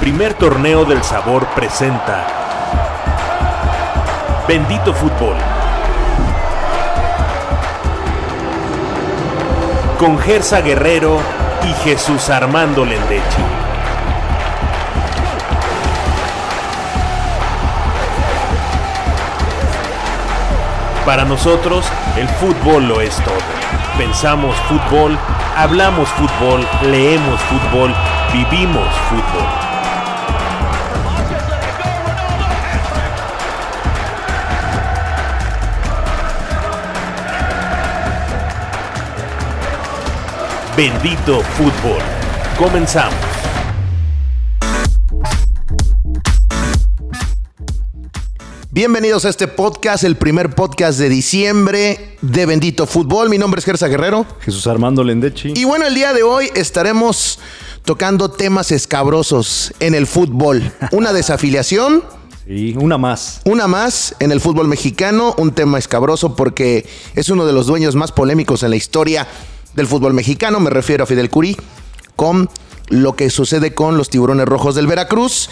Primer Torneo del Sabor presenta Bendito Fútbol. Con Gersa Guerrero y Jesús Armando Lendechi. Para nosotros, el fútbol lo es todo. Pensamos fútbol, hablamos fútbol, leemos fútbol, vivimos fútbol. Bendito fútbol. Comenzamos. Bienvenidos a este podcast, el primer podcast de diciembre de Bendito Fútbol. Mi nombre es Gersa Guerrero. Jesús Armando Lendechi. Y bueno, el día de hoy estaremos tocando temas escabrosos en el fútbol. Una desafiliación. Sí, una más. Una más en el fútbol mexicano, un tema escabroso porque es uno de los dueños más polémicos en la historia del fútbol mexicano. Me refiero a Fidel Curí con lo que sucede con los tiburones rojos del Veracruz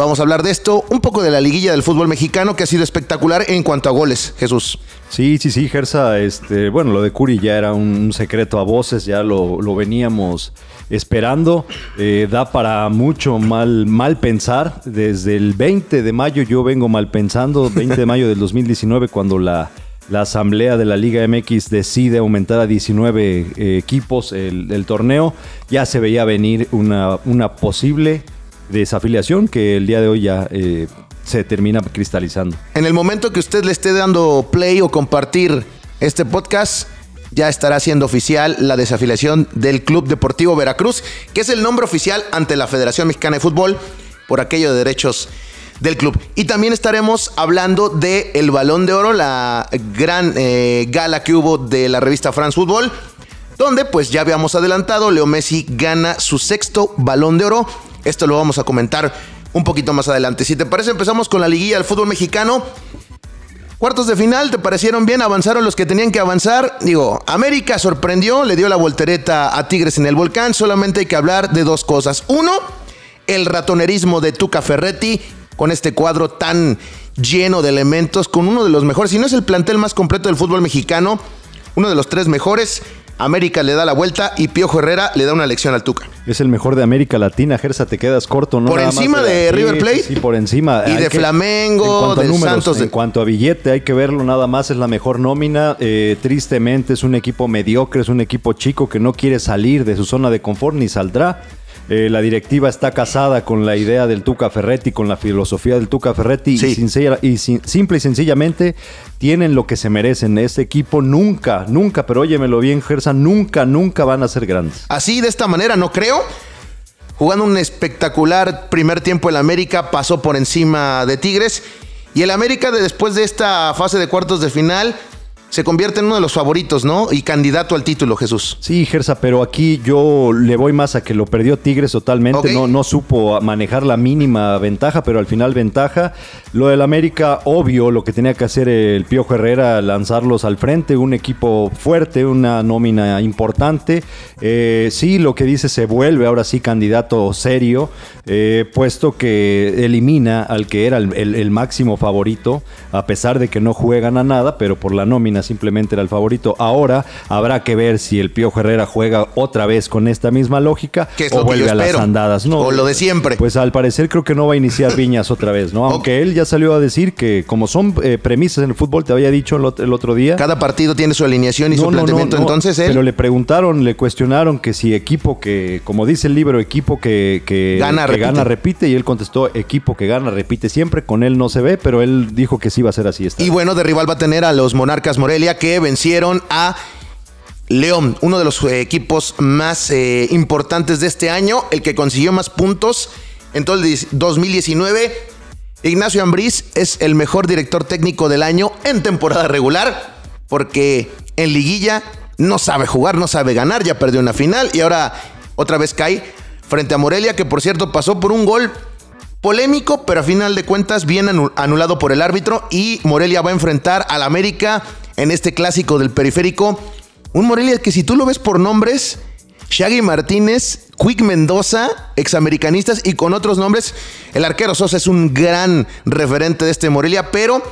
Vamos a hablar de esto, un poco de la liguilla del fútbol mexicano que ha sido espectacular en cuanto a goles, Jesús. Sí, sí, sí, Gersa, este, bueno, lo de Curi ya era un secreto a voces, ya lo, veníamos esperando. Eh, da para mucho mal, mal pensar. Desde el 20 de mayo yo vengo mal pensando, 20 de mayo del 2019, cuando la, la Asamblea de la Liga MX decide aumentar a 19 eh, equipos el, torneo, ya se veía venir una, una posible desafiliación que el día de hoy ya eh, se termina cristalizando. En el momento que usted le esté dando play o compartir este podcast, ya estará siendo oficial la desafiliación del Club Deportivo Veracruz, que es el nombre oficial ante la Federación Mexicana de Fútbol por aquello de derechos del club. Y también estaremos hablando de el Balón de Oro, la gran eh, gala que hubo de la revista France Fútbol, donde pues ya habíamos adelantado, Leo Messi gana su sexto Balón de Oro esto lo vamos a comentar un poquito más adelante. Si te parece, empezamos con la liguilla del fútbol mexicano. Cuartos de final, ¿te parecieron bien? ¿Avanzaron los que tenían que avanzar? Digo, América sorprendió, le dio la voltereta a Tigres en el volcán. Solamente hay que hablar de dos cosas. Uno, el ratonerismo de Tuca Ferretti con este cuadro tan lleno de elementos, con uno de los mejores, si no es el plantel más completo del fútbol mexicano, uno de los tres mejores. América le da la vuelta y Piojo Herrera le da una lección al Tuca. Es el mejor de América Latina, Gersa, te quedas corto, ¿no? Por encima de, River Plate. Sí, por encima. Y de Flamengo, de Santos. En cuanto a billete, hay que verlo nada más, es la mejor nómina. Eh, tristemente es un equipo mediocre, es un equipo chico que no quiere salir de su zona de confort ni saldrá. Eh, la directiva está casada con la idea del Tuca Ferretti, con la filosofía del Tuca Ferretti y, y simple y sencillamente tienen lo que se merecen. Este equipo nunca, nunca, pero óyemelo bien, Gersa, nunca, nunca van a ser grandes. Así, de esta manera, no creo. Jugando un espectacular primer tiempo el América, pasó por encima de Tigres. Y el América, después de esta fase de cuartos de final, se convierte en uno de los favoritos, ¿no? Y candidato al título, Jesús. Sí, Gersa, pero aquí yo le voy más a que lo perdió Tigres totalmente. No, no supo manejar la mínima ventaja, pero al final ventaja. Lo del América, obvio, lo que tenía que hacer el Piojo Herrera, lanzarlos al frente, un equipo fuerte, una nómina importante. Eh, sí, lo que dice se vuelve ahora sí candidato serio, eh, puesto que elimina al que era el máximo favorito, a pesar de que no juegan a nada, pero por la nómina simplemente era el favorito. Ahora habrá que ver si el Pío Herrera juega otra vez con esta misma lógica o vuelve a las andadas. No, o lo de siempre. Pues al parecer creo que no va a iniciar Viñas otra vez, ¿no? Aunque él ya salió a decir que como son eh, premisas en el fútbol, te había dicho el otro día. Cada partido tiene su alineación y su planteamiento, entonces él... Pero le preguntaron, le cuestionaron que si equipo que, como dice el libro, equipo que, que, gana, repite. gana repite y él contestó equipo que gana repite siempre, con él no se ve, pero él dijo que sí va a ser así. Y bueno, de rival va a tener a los Monarcas que vencieron a León, uno de los eh, equipos más eh, importantes de este año, el que consiguió más puntos en todo el 2019. Ignacio Ambriz es el mejor director técnico del año en temporada regular, porque en liguilla no sabe jugar, no sabe ganar, ya perdió una final y ahora otra vez cae frente a Morelia, que por cierto pasó por un gol polémico, pero a final de cuentas bien anulado por el árbitro y Morelia va a enfrentar al América en este clásico del periférico. Un Morelia que si tú lo ves por nombres, Shaggy Martínez, Quick Mendoza, examericanistas y con otros nombres. El arquero Sosa es un gran referente de este Morelia, pero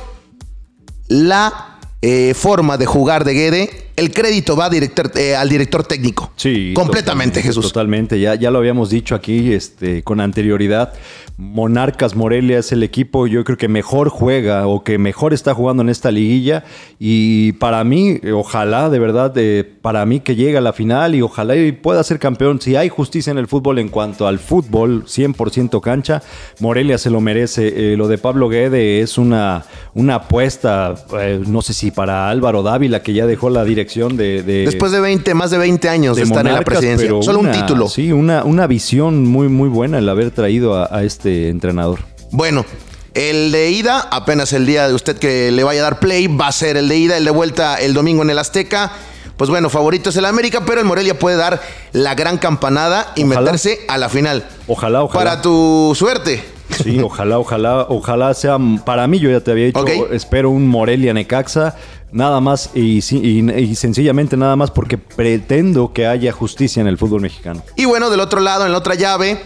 la eh, forma de jugar de Guede, el crédito va director, eh, al director técnico. Sí. Completamente, Jesús. Totalmente, ya, ya lo habíamos dicho aquí este, con anterioridad. Monarcas Morelia es el equipo, yo creo que mejor juega o que mejor está jugando en esta liguilla. Y para mí, ojalá, de verdad, para mí que llegue a la final y ojalá y pueda ser campeón. Si hay justicia en el fútbol en cuanto al fútbol, 100% cancha, Morelia se lo merece. Eh, lo de Pablo Guede es una, una apuesta, eh, no sé si para Álvaro Dávila, que ya dejó la dirección de. Después de 20, más de 20 años de, estar en la presidencia. Solo un título. Sí, una, una visión muy, muy buena el haber traído a este este entrenador? Bueno, el de ida, apenas el día de usted que le vaya a dar play, va a ser el de ida, el de vuelta el domingo en el Azteca. Pues bueno, favorito es el América, pero el Morelia puede dar la gran campanada y meterse a la final. Ojalá, ojalá. Para tu suerte. Sí, ojalá, ojalá, ojalá sea. Para mí, yo ya te había dicho, espero un Morelia Necaxa, nada más y, y, sencillamente nada más porque pretendo que haya justicia en el fútbol mexicano. Y bueno, del otro lado, en la otra llave,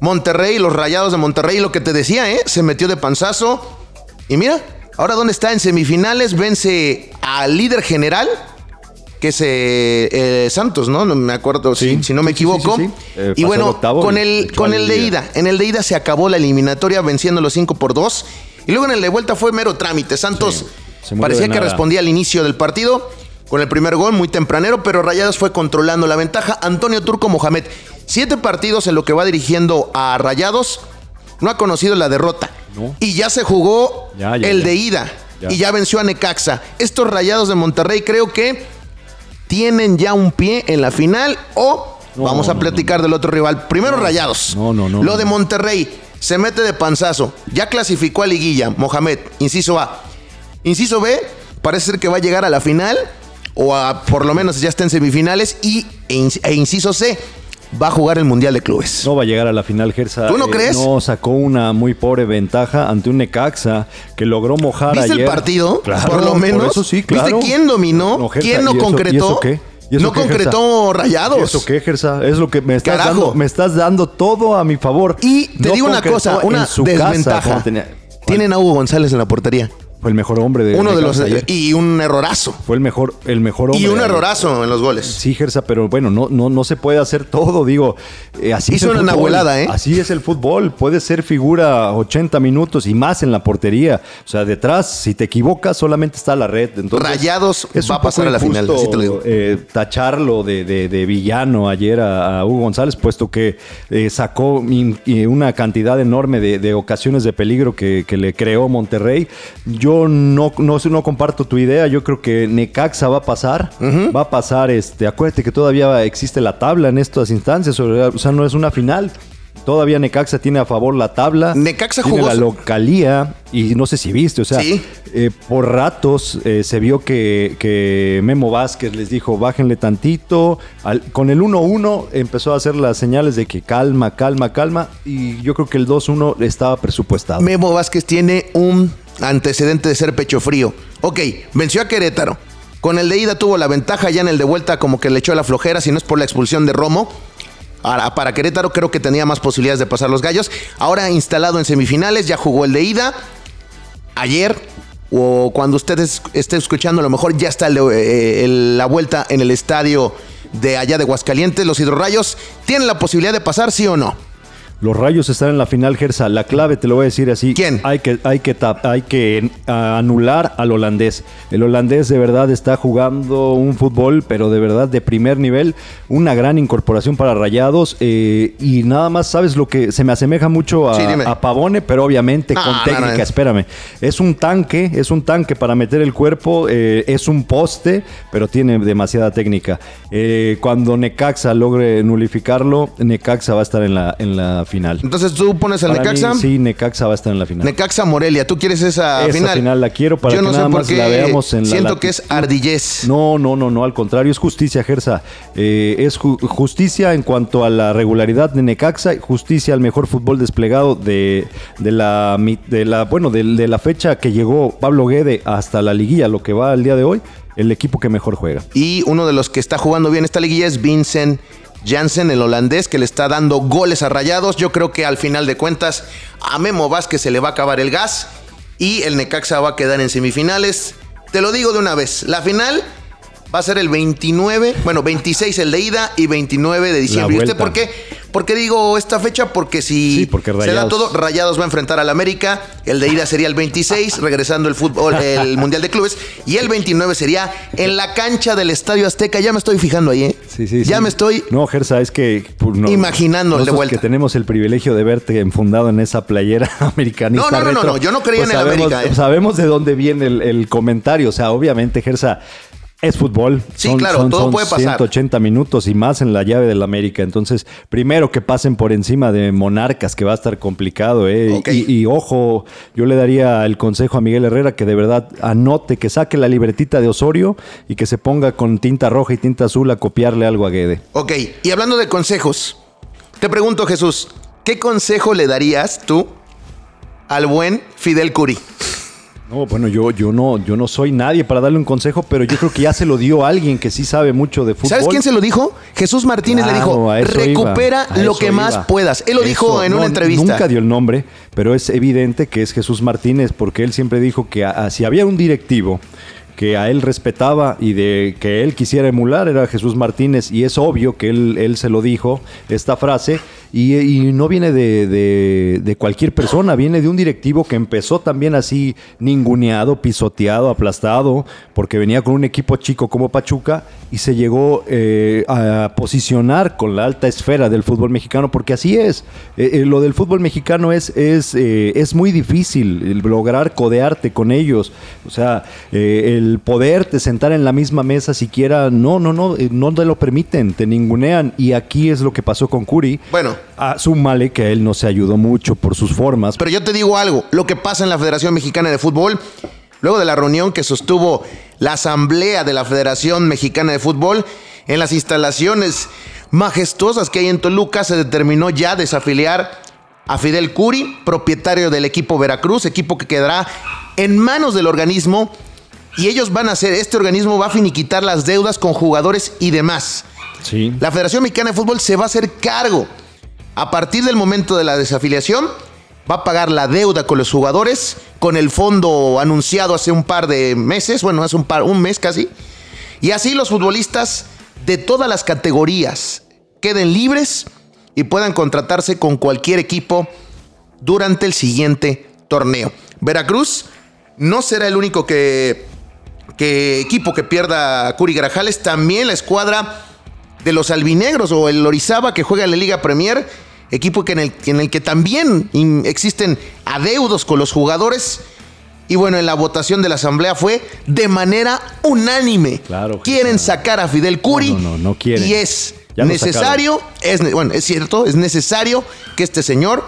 Monterrey, los rayados de Monterrey, lo que te decía, ¿eh? Se metió de panzazo. Y mira, ahora dónde está en semifinales, vence al líder general, que es eh, eh, Santos, ¿no? No me acuerdo si, no me equivoco. Eh, y bueno, con el, con el de ida, en el de ida se acabó la eliminatoria venciendo los 5 por 2. Y luego en el de vuelta fue mero trámite. Santos parecía que respondía al inicio del partido con el primer gol muy tempranero, pero Rayados fue controlando la ventaja. Antonio Turco Mohamed Siete partidos en lo que va dirigiendo a Rayados. No ha conocido la derrota. Y ya se jugó el de ida. Y ya venció a Necaxa. Estos Rayados de Monterrey creo que tienen ya un pie en la final o vamos a platicar del otro rival. Primero Rayados. No, no, no. Lo de Monterrey se mete de panzazo. Ya clasificó a liguilla. Mohamed, inciso A. Inciso B, parece ser que va a llegar a la final o a, por lo menos ya está en semifinales y e inciso C va a jugar el Mundial de Clubes. No va a llegar a la final, Gersa. ¿Tú no eh, crees? No, sacó una muy pobre ventaja ante un Necaxa que logró mojar ¿Viste el partido? Claro, por lo menos. Por eso sí, claro. ¿Viste quién dominó? ¿Quién no concretó? qué? no concretó rayados. ¿Eso qué, Gersa? Es lo que me estás dando. Me estás dando todo a mi favor. Y te digo una cosa, una desventaja. Tienen a Hugo González en la portería. Fue el mejor hombre de Uno de los y un errorazo. Fue el mejor, el mejor hombre. Y un errorazo en los goles. Sí, Gersa, pero bueno, no, no, no se puede hacer todo, digo. Eh, así Hizo es una abuelada, ¿eh? Así es el fútbol. Puede ser figura 80 minutos y más en la portería. O sea, detrás, si te equivocas, solamente está la red. Entonces, Rayados va a pasar a la final, te lo digo. Eh, tacharlo de, villano ayer a, Hugo González, puesto que eh, sacó una cantidad enorme de, ocasiones de peligro que, que le creó Monterrey. Yo no, no, no comparto tu idea. Yo creo que Necaxa va a pasar. Va a pasar, este, acuérdate que todavía existe la tabla en estas instancias. O sea, no es una final. Todavía Necaxa tiene a favor la tabla. Necaxa tiene jugó. la localía. Y no sé si viste, o sea, eh, por ratos eh, se vio que, Memo Vázquez les dijo, bájenle tantito. con el 1-1 empezó a hacer las señales de que calma, calma, calma. Y yo creo que el 2-1 estaba presupuestado. Memo Vázquez tiene un antecedente de ser pecho frío. Ok, venció a Querétaro. Con el de ida tuvo la ventaja, ya en el de vuelta como que le echó la flojera, si no es por la expulsión de Romo. Ahora, para Querétaro creo que tenía más posibilidades de pasar los gallos. Ahora instalado en semifinales, ya jugó el de ida. Ayer, o cuando ustedes estén escuchando, a lo mejor ya está eh, la vuelta en el estadio de allá de Huascalientes. Los hidrorrayos tienen la posibilidad de pasar, sí o no. Los Rayos están en la final, Gersa. La clave te lo voy a decir así. ¿Quién? Hay que, hay que, hay que anular al holandés. El holandés de verdad está jugando un fútbol, pero de verdad de primer nivel. Una gran incorporación para Rayados. Eh, y nada más, ¿sabes lo que se me asemeja mucho a, Pavone? Pero obviamente con técnica, espérame. Es un tanque, es un tanque para meter el cuerpo. Eh, es un poste, pero tiene demasiada técnica. Eh, cuando Necaxa logre nulificarlo, Necaxa va a estar en la, en la final. Entonces tú pones al Necaxa. sí, Necaxa va a estar en la final. Necaxa Morelia, tú quieres esa, esa final. final la quiero para que nada más la veamos en siento la. Siento que es ardillez. No, no, no, no, al contrario, es justicia, Gersa. Eh, es justicia en cuanto a la regularidad de Necaxa, justicia al mejor fútbol desplegado de, de la, de la, bueno, de, de la fecha que llegó Pablo Guede hasta la liguilla, lo que va al día de hoy el equipo que mejor juega. Y uno de los que está jugando bien esta liguilla es Vincent Jansen, el holandés, que le está dando goles a rayados. Yo creo que al final de cuentas a Memo Vázquez se le va a acabar el gas y el Necaxa va a quedar en semifinales. Te lo digo de una vez, la final va a ser el 29, bueno, 26 el de ida y 29 de diciembre. ¿Y usted por qué? ¿Por qué digo esta fecha? Porque si se da todo, Rayados va a enfrentar al América, el de ida sería el 26, regresando el fútbol, el Mundial de Clubes, y el 29 sería en la cancha del Estadio Azteca. Ya me estoy fijando ahí, ¿eh? Sí, sí, Ya me estoy... No, Gersa, es que... Pues, imaginando de vuelta. que tenemos el privilegio de verte enfundado en esa playera americanista No, no, no, no, yo no creía pues en el América. ¿eh? Sabemos de dónde viene el, el comentario, o sea, obviamente, Gersa es fútbol. Sí, claro, todo puede pasar. 180 minutos y más en la llave del América. Entonces, primero que pasen por encima de Monarcas, que va a estar complicado. ¿eh? Y, ojo, yo le daría el consejo a Miguel Herrera que de verdad anote, que saque la libretita de Osorio y que se ponga con tinta roja y tinta azul a copiarle algo a Guede. Ok, y hablando de consejos, te pregunto, Jesús, ¿qué consejo le darías tú al buen Fidel Curi? No, bueno, yo, yo, no, yo no soy nadie para darle un consejo, pero yo creo que ya se lo dio alguien que sí sabe mucho de fútbol. ¿Sabes quién se lo dijo? Jesús Martínez le dijo, recupera lo que más puedas. Él lo dijo en una entrevista. Nunca dio el nombre, pero es evidente que es Jesús Martínez, porque él siempre dijo que si había un directivo que a él respetaba y de que él quisiera emular era Jesús Martínez y es obvio que él, él se lo dijo, esta frase, y, no viene de, cualquier persona, viene de un directivo que empezó también así ninguneado, pisoteado, aplastado, porque venía con un equipo chico como Pachuca y se llegó eh, a posicionar con la alta esfera del fútbol mexicano, porque así es. Eh, eh, lo del fútbol mexicano es, es, es muy difícil, lograr codearte con ellos. O sea, el poderte sentar en la misma mesa siquiera, no, no, no, no te lo permiten, te ningunean. Y aquí es lo que pasó con Curi. Bueno, Asúmale que él no se ayudó mucho por sus formas. Pero yo te digo algo, lo que pasa en la Federación Mexicana de Fútbol, luego de la reunión que sostuvo la Asamblea de la Federación Mexicana de Fútbol, en las instalaciones majestuosas que hay en Toluca, se determinó ya desafiliar a Fidel Curi, propietario del equipo Veracruz, equipo que quedará en manos del organismo y ellos van a hacer, este organismo va a finiquitar las deudas con jugadores y demás. La Federación Mexicana de Fútbol se va a hacer cargo. A partir del momento de la desafiliación, va a pagar la deuda con los jugadores, con el fondo anunciado hace un par de meses, bueno, hace un, par, un mes casi. Y así los futbolistas de todas las categorías queden libres y puedan contratarse con cualquier equipo durante el siguiente torneo. Veracruz no será el único que, que equipo que pierda Curi Grajales, también la escuadra de los albinegros o el Orizaba que juega en la Liga Premier, equipo que en, el, en el que también existen adeudos con los jugadores. Y bueno, en la votación de la asamblea fue de manera unánime. Claro. Quieren sacar a Fidel Curi. No, no, no, quieren. Y es necesario, es, bueno, es cierto, es necesario que este señor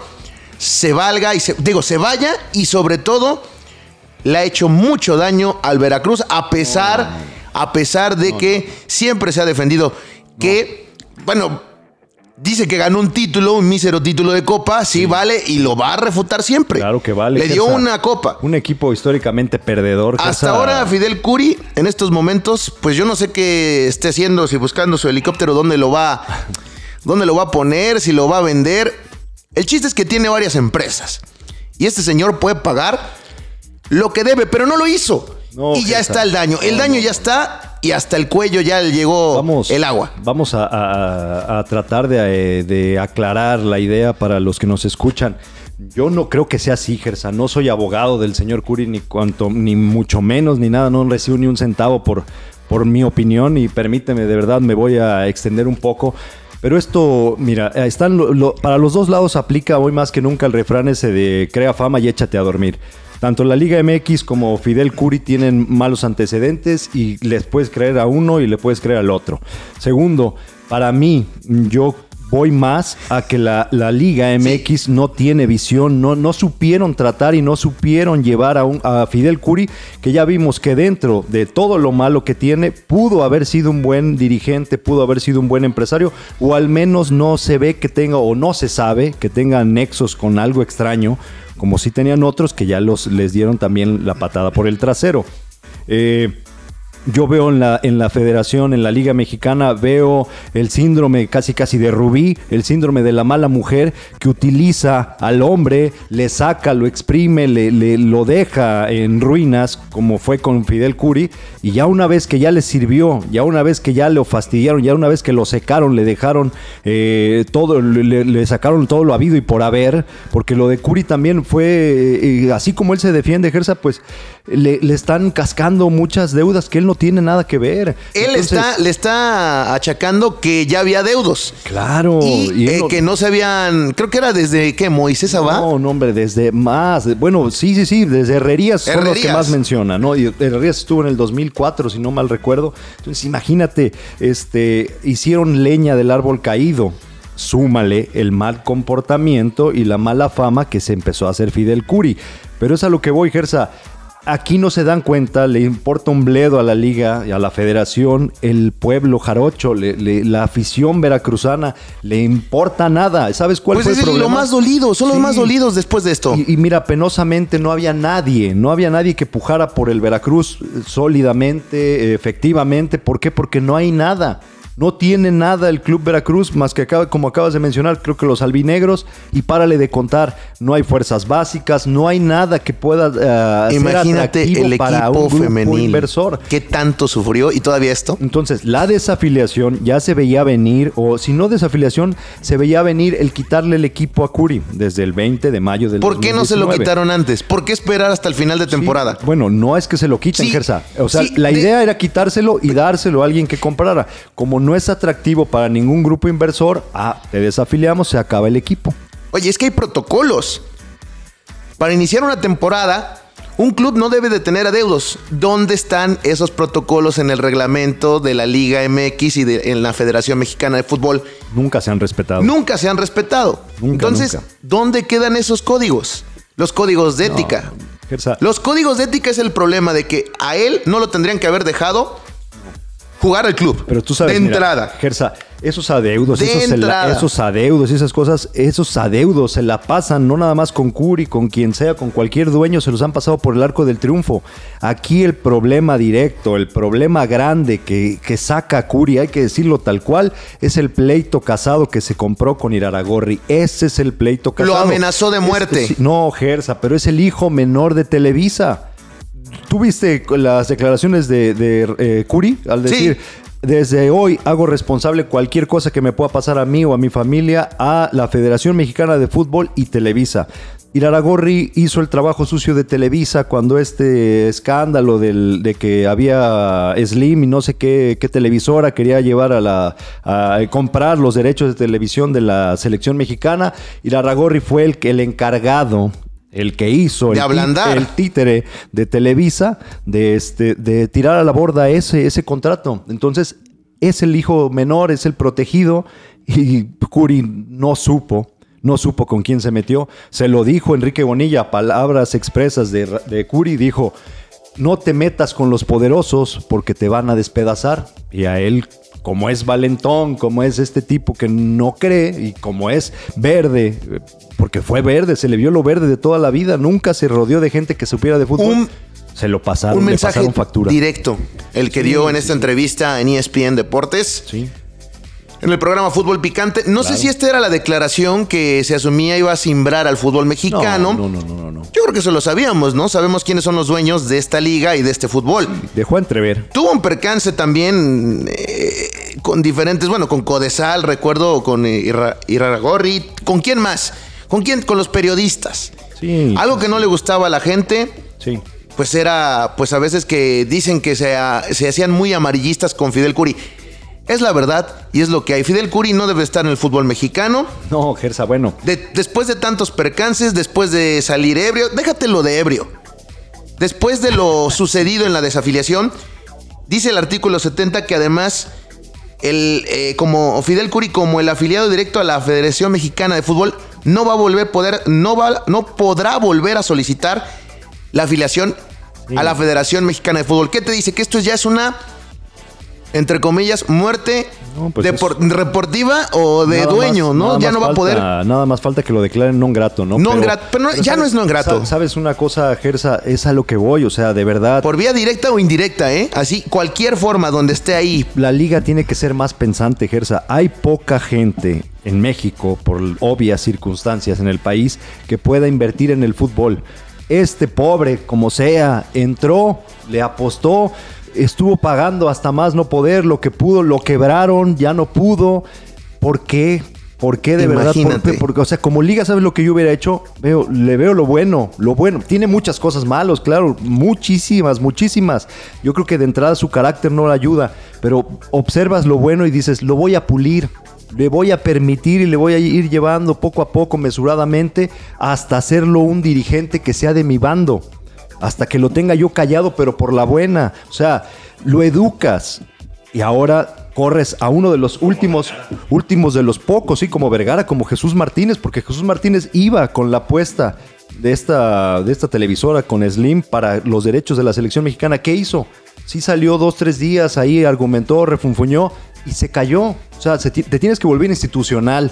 se valga y se, digo, se vaya y sobre todo le ha hecho mucho daño al Veracruz a pesar, a pesar de que siempre se ha defendido que, bueno, dice que ganó un título, un mísero título de copa, sí, vale, y lo va a refutar siempre. Claro que vale. Le dio una copa. Un equipo históricamente perdedor. Hasta ahora Fidel Curi, en estos momentos, pues yo no sé qué esté haciendo, si buscando su helicóptero, dónde lo va, dónde lo va a poner, si lo va a vender. El chiste es que tiene varias empresas. Y este señor puede pagar lo que debe, pero no lo hizo. Y ya está el daño. El daño ya está y hasta el cuello ya le llegó el agua. Vamos a, tratar de, aclarar la idea para los que nos escuchan. Yo no creo que sea así, Gersa. No soy abogado del señor Curi, ni cuanto, ni mucho menos, ni nada. No recibo ni un centavo por, por mi opinión. Y permíteme, de verdad, me voy a extender un poco. Pero esto, mira, están para los dos lados aplica hoy más que nunca el refrán ese de crea fama y échate a dormir. Tanto la Liga MX como Fidel Curi tienen malos antecedentes y les puedes creer a uno y le puedes creer al otro. Segundo, para mí, yo voy más a que la, Liga MX no tiene visión, no, no supieron tratar y no supieron llevar a, un, a Fidel Curi, que ya vimos que dentro de todo lo malo que tiene, pudo haber sido un buen dirigente, pudo haber sido un buen empresario, o al menos no se ve que tenga, o no se sabe que tenga nexos con algo extraño como si tenían otros que ya los, les dieron también la patada por el trasero. Eh, yo veo en la, en la federación, en la Liga Mexicana, veo el síndrome casi casi de Rubí, el síndrome de la mala mujer que utiliza al hombre, le saca, lo exprime, le, le, lo deja en ruinas, como fue con Fidel Curi, y ya una vez que ya le sirvió, ya una vez que ya lo fastidiaron, ya una vez que lo secaron, le dejaron eh, todo, le, sacaron todo lo habido y por haber, porque lo de Curi también fue, eh, así como él se defiende, Gersa, pues le, están cascando muchas deudas que él no tiene nada que ver. Él está, le está achacando que ya había deudos. Claro. Y, eh, que no se habían, creo que era desde que Moisés Abad. No, no, hombre, desde más. Bueno, sí, sí, sí, desde Herrerías, son los que más menciona, ¿no? Y Herrerías estuvo en el 2004, si no mal recuerdo. Entonces, imagínate, este, hicieron leña del árbol caído súmale el mal comportamiento y la mala fama que se empezó a hacer Fidel Curi. Pero es a lo que voy, Gersa aquí no se dan cuenta, le importa un bledo a la liga y a la federación, el pueblo jarocho, la afición veracruzana, le importa nada. ¿Sabes cuál pues fue el problema? lo más dolido, son los más dolidos después de esto. Y, y, mira, penosamente no había nadie, no había nadie que pujara por el Veracruz sólidamente, efectivamente. ¿Por qué? Porque no hay nada. No tiene nada el Club Veracruz más que acaba, como acabas de mencionar, creo que los albinegros y párale de contar, no hay fuerzas básicas, no hay nada que pueda uh, Imagínate el para equipo un femenil inversor. ¿Qué tanto sufrió y todavía esto? Entonces, la desafiliación ya se veía venir o si no desafiliación, se veía venir el quitarle el equipo a Curi desde el 20 de mayo del ¿Por qué no se lo quitaron antes? ¿Por qué esperar hasta el final de temporada? bueno, no es que se lo quiten, Gersa. O sea, la idea era quitárselo y dárselo a alguien que comprara. Como no no es atractivo para ningún grupo inversor, ah, te desafiliamos, se acaba el equipo. Oye, es que hay protocolos. Para iniciar una temporada, un club no debe de tener adeudos. ¿Dónde están esos protocolos en el reglamento de la Liga MX y de, en la Federación Mexicana de Fútbol? Nunca se han respetado. Nunca se han respetado. Entonces, ¿dónde quedan esos códigos? Los códigos de ética. Los códigos de ética es el problema de que a él no lo tendrían que haber dejado jugar al club. Pero tú sabes, de entrada. Gersa, esos adeudos, esos, esos, adeudos y esas cosas, esos adeudos se la pasan no nada más con Curi, con quien sea, con cualquier dueño, se los han pasado por el arco del triunfo. Aquí el problema directo, el problema grande que, que saca Curi, hay que decirlo tal cual, es el pleito casado que se compró con Iraragorri. Ese es el pleito casado. Lo amenazó de muerte. no, Gersa, pero es el hijo menor de Televisa. ¿Tú viste las declaraciones de, de eh, Curi al decir, desde hoy hago responsable cualquier cosa que me pueda pasar a mí o a mi familia a la Federación Mexicana de Fútbol y Televisa? Iraragorri hizo el trabajo sucio de Televisa cuando este escándalo de que había Slim y no sé qué, televisora quería llevar a la a comprar los derechos de televisión de la selección mexicana. Iraragorri fue el, el encargado el que hizo el, títere de Televisa, de, este, de tirar a la borda ese, ese contrato. Entonces, es el hijo menor, es el protegido, y Curi no supo, no supo con quién se metió. Se lo dijo Enrique Bonilla, palabras expresas de, de Curi, dijo, no te metas con los poderosos porque te van a despedazar. Y a él como es valentón, como es este tipo que no cree y como es verde, porque fue verde, se le vio lo verde de toda la vida, nunca se rodeó de gente que supiera de fútbol. se lo pasaron, un mensaje pasaron factura. directo, el que dio en esta entrevista en ESPN Deportes. Sí en el programa Fútbol Picante. No sé si esta era la declaración que se asumía iba a simbrar al fútbol mexicano. No, no, no, no, Yo creo que eso lo sabíamos, ¿no? Sabemos quiénes son los dueños de esta liga y de este fútbol. Dejó entrever. Tuvo un percance también eh, con diferentes, bueno, con Codesal, recuerdo, con eh, Iraragorri. ¿Con quién más? ¿Con quién? Con los periodistas. Sí. Algo que no le gustaba a la gente. Sí pues era, pues a veces que dicen que se, se, hacían muy amarillistas con Fidel Curi. Es la verdad y es lo que hay. Fidel Curi no debe estar en el fútbol mexicano. No, Gersa, bueno. después de tantos percances, después de salir ebrio, déjatelo de ebrio. Después de lo sucedido en la desafiliación, dice el artículo 70 que además el, eh, como Fidel Curi como el afiliado directo a la Federación Mexicana de Fútbol no va a volver poder no va no podrá volver a solicitar la afiliación a la Federación Mexicana de Fútbol. ¿Qué te dice? Que esto ya es una entre comillas, muerte pues deportiva o de dueño, ¿no? Ya no va a poder. Nada más falta que lo declaren non grato, ¿no? No grato, pero, ya no es non grato. Sabes una cosa, Gersa, es a lo que voy, o sea, de verdad. Por vía directa o indirecta, ¿eh? Así, cualquier forma donde esté ahí. La liga tiene que ser más pensante, Gersa. Hay poca gente en México, por obvias circunstancias en el país, que pueda invertir en el fútbol. Este pobre, como sea, entró, le apostó estuvo pagando hasta más no poder, lo que pudo, lo quebraron, ya no pudo. ¿Por qué? ¿Por qué de verdad? Porque, o sea, como liga, ¿sabes lo que yo hubiera hecho? Veo, le veo lo bueno, lo bueno. Tiene muchas cosas malas, claro, muchísimas, muchísimas. Yo creo que de entrada su carácter no le ayuda, pero observas lo bueno y dices, lo voy a pulir, le voy a permitir y le voy a ir llevando poco a poco, mesuradamente, hasta hacerlo un dirigente que sea de mi bando hasta que lo tenga yo callado, pero por la buena. O sea, lo educas y ahora corres a uno de los últimos, últimos de los pocos, sí, como Vergara, como Jesús Martínez, porque Jesús Martínez iba con la apuesta de esta, de esta televisora con Slim para los derechos de la selección mexicana. ¿Qué hizo? Sí salió dos, tres días ahí, argumentó, refunfuñó y se cayó. O sea, te tienes que volver institucional.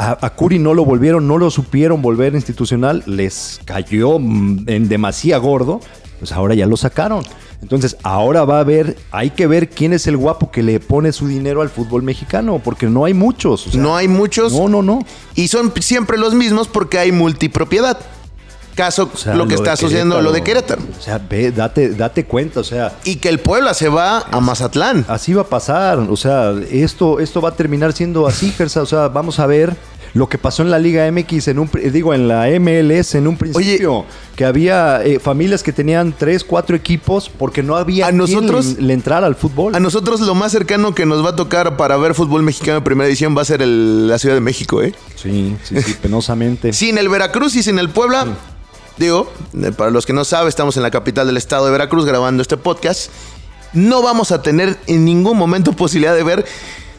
A, Curi no lo volvieron, no lo supieron volver institucional, les cayó mm, en demasía gordo, pues ahora ya lo sacaron. Entonces, ahora va a haber, hay que ver quién es el guapo que le pone su dinero al fútbol mexicano, porque no hay muchos. no hay muchos. No, no, no. Y son siempre los mismos porque hay multipropiedad caso lo que está sucediendo lo de Querétaro. O sea, ve, date, date cuenta, o sea. Y que el Puebla se va a Mazatlán. Así va a pasar. O sea, esto, esto va a terminar siendo así, Gersa. O sea, vamos a ver lo que pasó en la Liga MX, en un, digo, en la MLS en un principio, que había eh, familias que tenían tres, cuatro equipos porque no había a nosotros, le, entrar al fútbol. A nosotros lo más cercano que nos va a tocar para ver fútbol mexicano en primera edición va a ser la Ciudad de México, ¿eh? Sí, sí, sí, penosamente. sin el Veracruz y sin el Puebla. Digo, eh, para los que no saben, estamos en la capital del estado de Veracruz grabando este podcast. No vamos a tener en ningún momento posibilidad de ver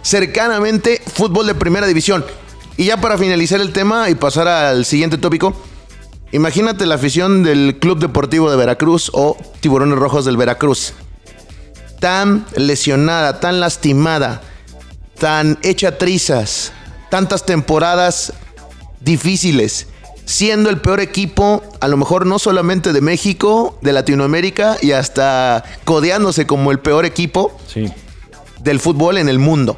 cercanamente fútbol de primera división. Y ya para finalizar el tema y pasar al siguiente tópico, imagínate la afición del Club Deportivo de Veracruz o Tiburones Rojos del Veracruz. Tan lesionada, tan lastimada, tan hecha trizas, tantas temporadas difíciles siendo el peor equipo, a lo mejor no solamente de México, de Latinoamérica y hasta codeándose como el peor equipo del fútbol en el mundo.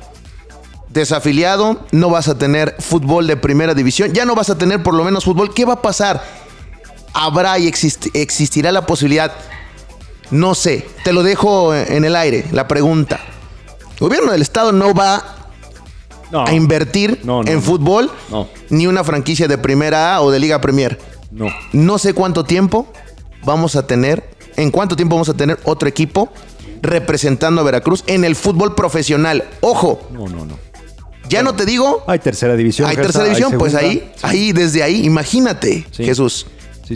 Desafiliado, no vas a tener fútbol de primera división, ya no vas a tener por lo menos fútbol. ¿Qué va a pasar? ¿Habrá y existirá la posibilidad? No sé, te lo dejo en el aire, la pregunta. El gobierno del Estado no va a invertir en fútbol ni una franquicia de primera A o de Liga Premier. No. No sé cuánto tiempo vamos a tener, en cuánto tiempo vamos a tener otro equipo representando a Veracruz en el fútbol profesional. Ojo. No, no, no. Ya no te digo. Hay tercera división. Hay tercera división, pues ahí, ahí, desde ahí, imagínate, Jesús.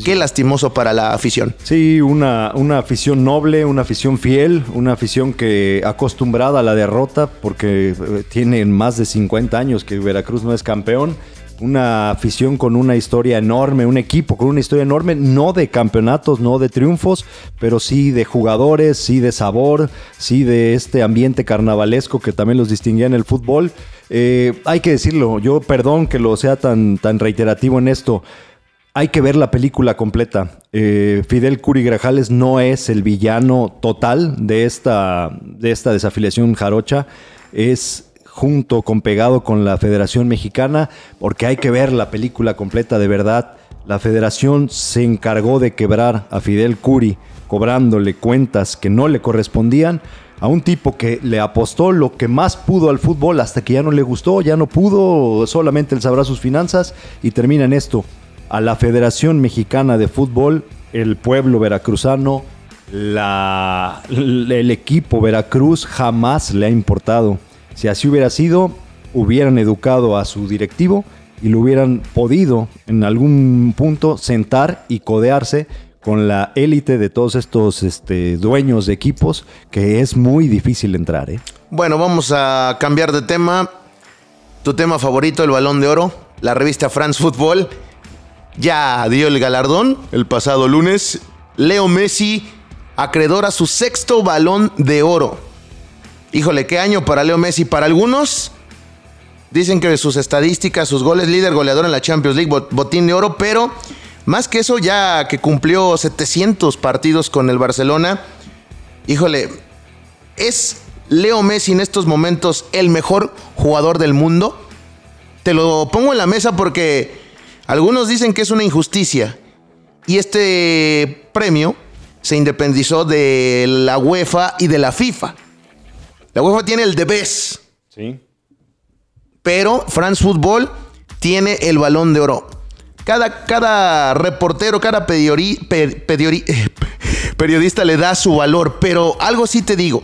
Qué lastimoso para la afición. Sí, una, una afición noble, una afición fiel, una afición que acostumbrada a la derrota porque eh, tiene más de 50 años que Veracruz no es campeón. Una afición con una historia enorme, un equipo con una historia enorme, no de campeonatos, no de triunfos, pero sí de jugadores, sí de sabor, sí de este ambiente carnavalesco que también los distinguía en el fútbol. Eh, hay que decirlo, yo perdón que lo sea tan, tan reiterativo en esto. Hay que ver la película completa. Eh, Fidel Curi Grajales no es el villano total de esta, de esta desafiliación jarocha. Es junto con pegado con la Federación Mexicana, porque hay que ver la película completa de verdad. La federación se encargó de quebrar a Fidel Curi, cobrándole cuentas que no le correspondían a un tipo que le apostó lo que más pudo al fútbol hasta que ya no le gustó, ya no pudo, solamente él sabrá sus finanzas y termina en esto a la Federación Mexicana de Fútbol, el pueblo veracruzano, el equipo Veracruz jamás le ha importado. Si así hubiera sido, hubieran educado a su directivo y lo hubieran podido en algún punto sentar y codearse con la élite de todos estos este, dueños de equipos, que es muy difícil entrar. ¿eh? Bueno, vamos a cambiar de tema. Tu tema favorito, el balón de oro, la revista France Football ya dio el galardón el pasado lunes. Leo Messi, acreedor a su sexto balón de oro. Híjole, qué año para Leo Messi. Para algunos dicen que sus estadísticas, sus goles, líder goleador en la Champions League, botín de oro, pero más que eso, ya que cumplió 700 partidos con el Barcelona, híjole, ¿es Leo Messi en estos momentos el mejor jugador del mundo? Te lo pongo en la mesa porque algunos dicen que es una injusticia. Y este premio se independizó de la UEFA y de la FIFA. La UEFA tiene el de Best. Sí. Pero France Football tiene el balón de oro. Cada, cada reportero, cada periodista le da su valor. Pero algo sí te digo.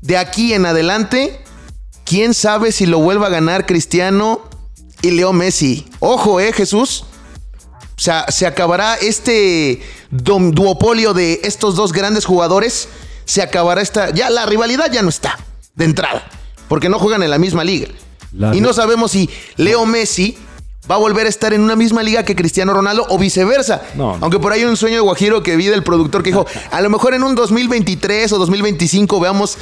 De aquí en adelante, quién sabe si lo vuelva a ganar Cristiano y Leo Messi. Ojo, eh, Jesús. O sea, se acabará este duopolio de estos dos grandes jugadores se acabará esta. Ya la rivalidad ya no está de entrada, porque no juegan en la misma liga. y no sabemos si Leo Messi va a volver a estar en una misma liga que Cristiano Ronaldo o viceversa. Aunque por ahí hay un sueño de Guajiro que vi del productor que dijo, a lo mejor en un 2023 o 2025 veamos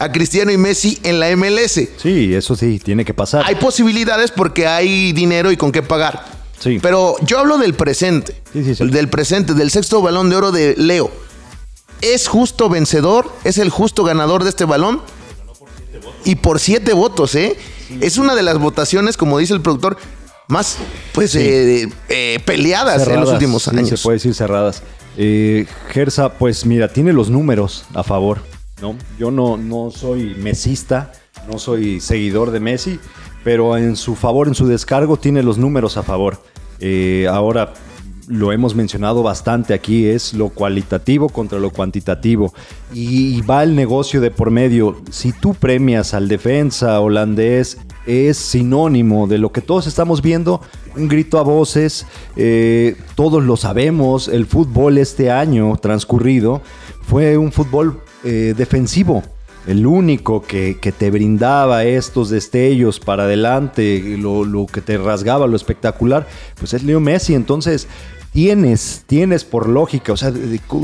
a Cristiano y Messi en la MLS. Sí, eso sí, tiene que pasar. Hay posibilidades porque hay dinero y con qué pagar. Sí. Pero yo hablo del presente. Sí, sí, del presente, del sexto balón de oro de Leo es justo vencedor, es el justo ganador de este balón. Y por siete votos, ¿eh? Es una de las votaciones, como dice el productor, más pues eh, eh, peleadas en los últimos años. se puede decir cerradas. Eh, Gersa, pues mira, tiene los números a favor. ¿No? Yo no, no soy mesista, no soy seguidor de Messi, pero en su favor, en su descargo, tiene los números a favor. ahora, lo hemos mencionado bastante aquí, es lo cualitativo contra lo cuantitativo. Y va el negocio de por medio. Si tú premias al defensa holandés, es sinónimo de lo que todos estamos viendo, un grito a voces, eh, todos lo sabemos, el fútbol este año transcurrido fue un fútbol eh, defensivo. El único que, te brindaba estos destellos para adelante, lo, lo, que te rasgaba, lo espectacular, pues es Leo Messi. Entonces, tienes, tienes por lógica, o sea,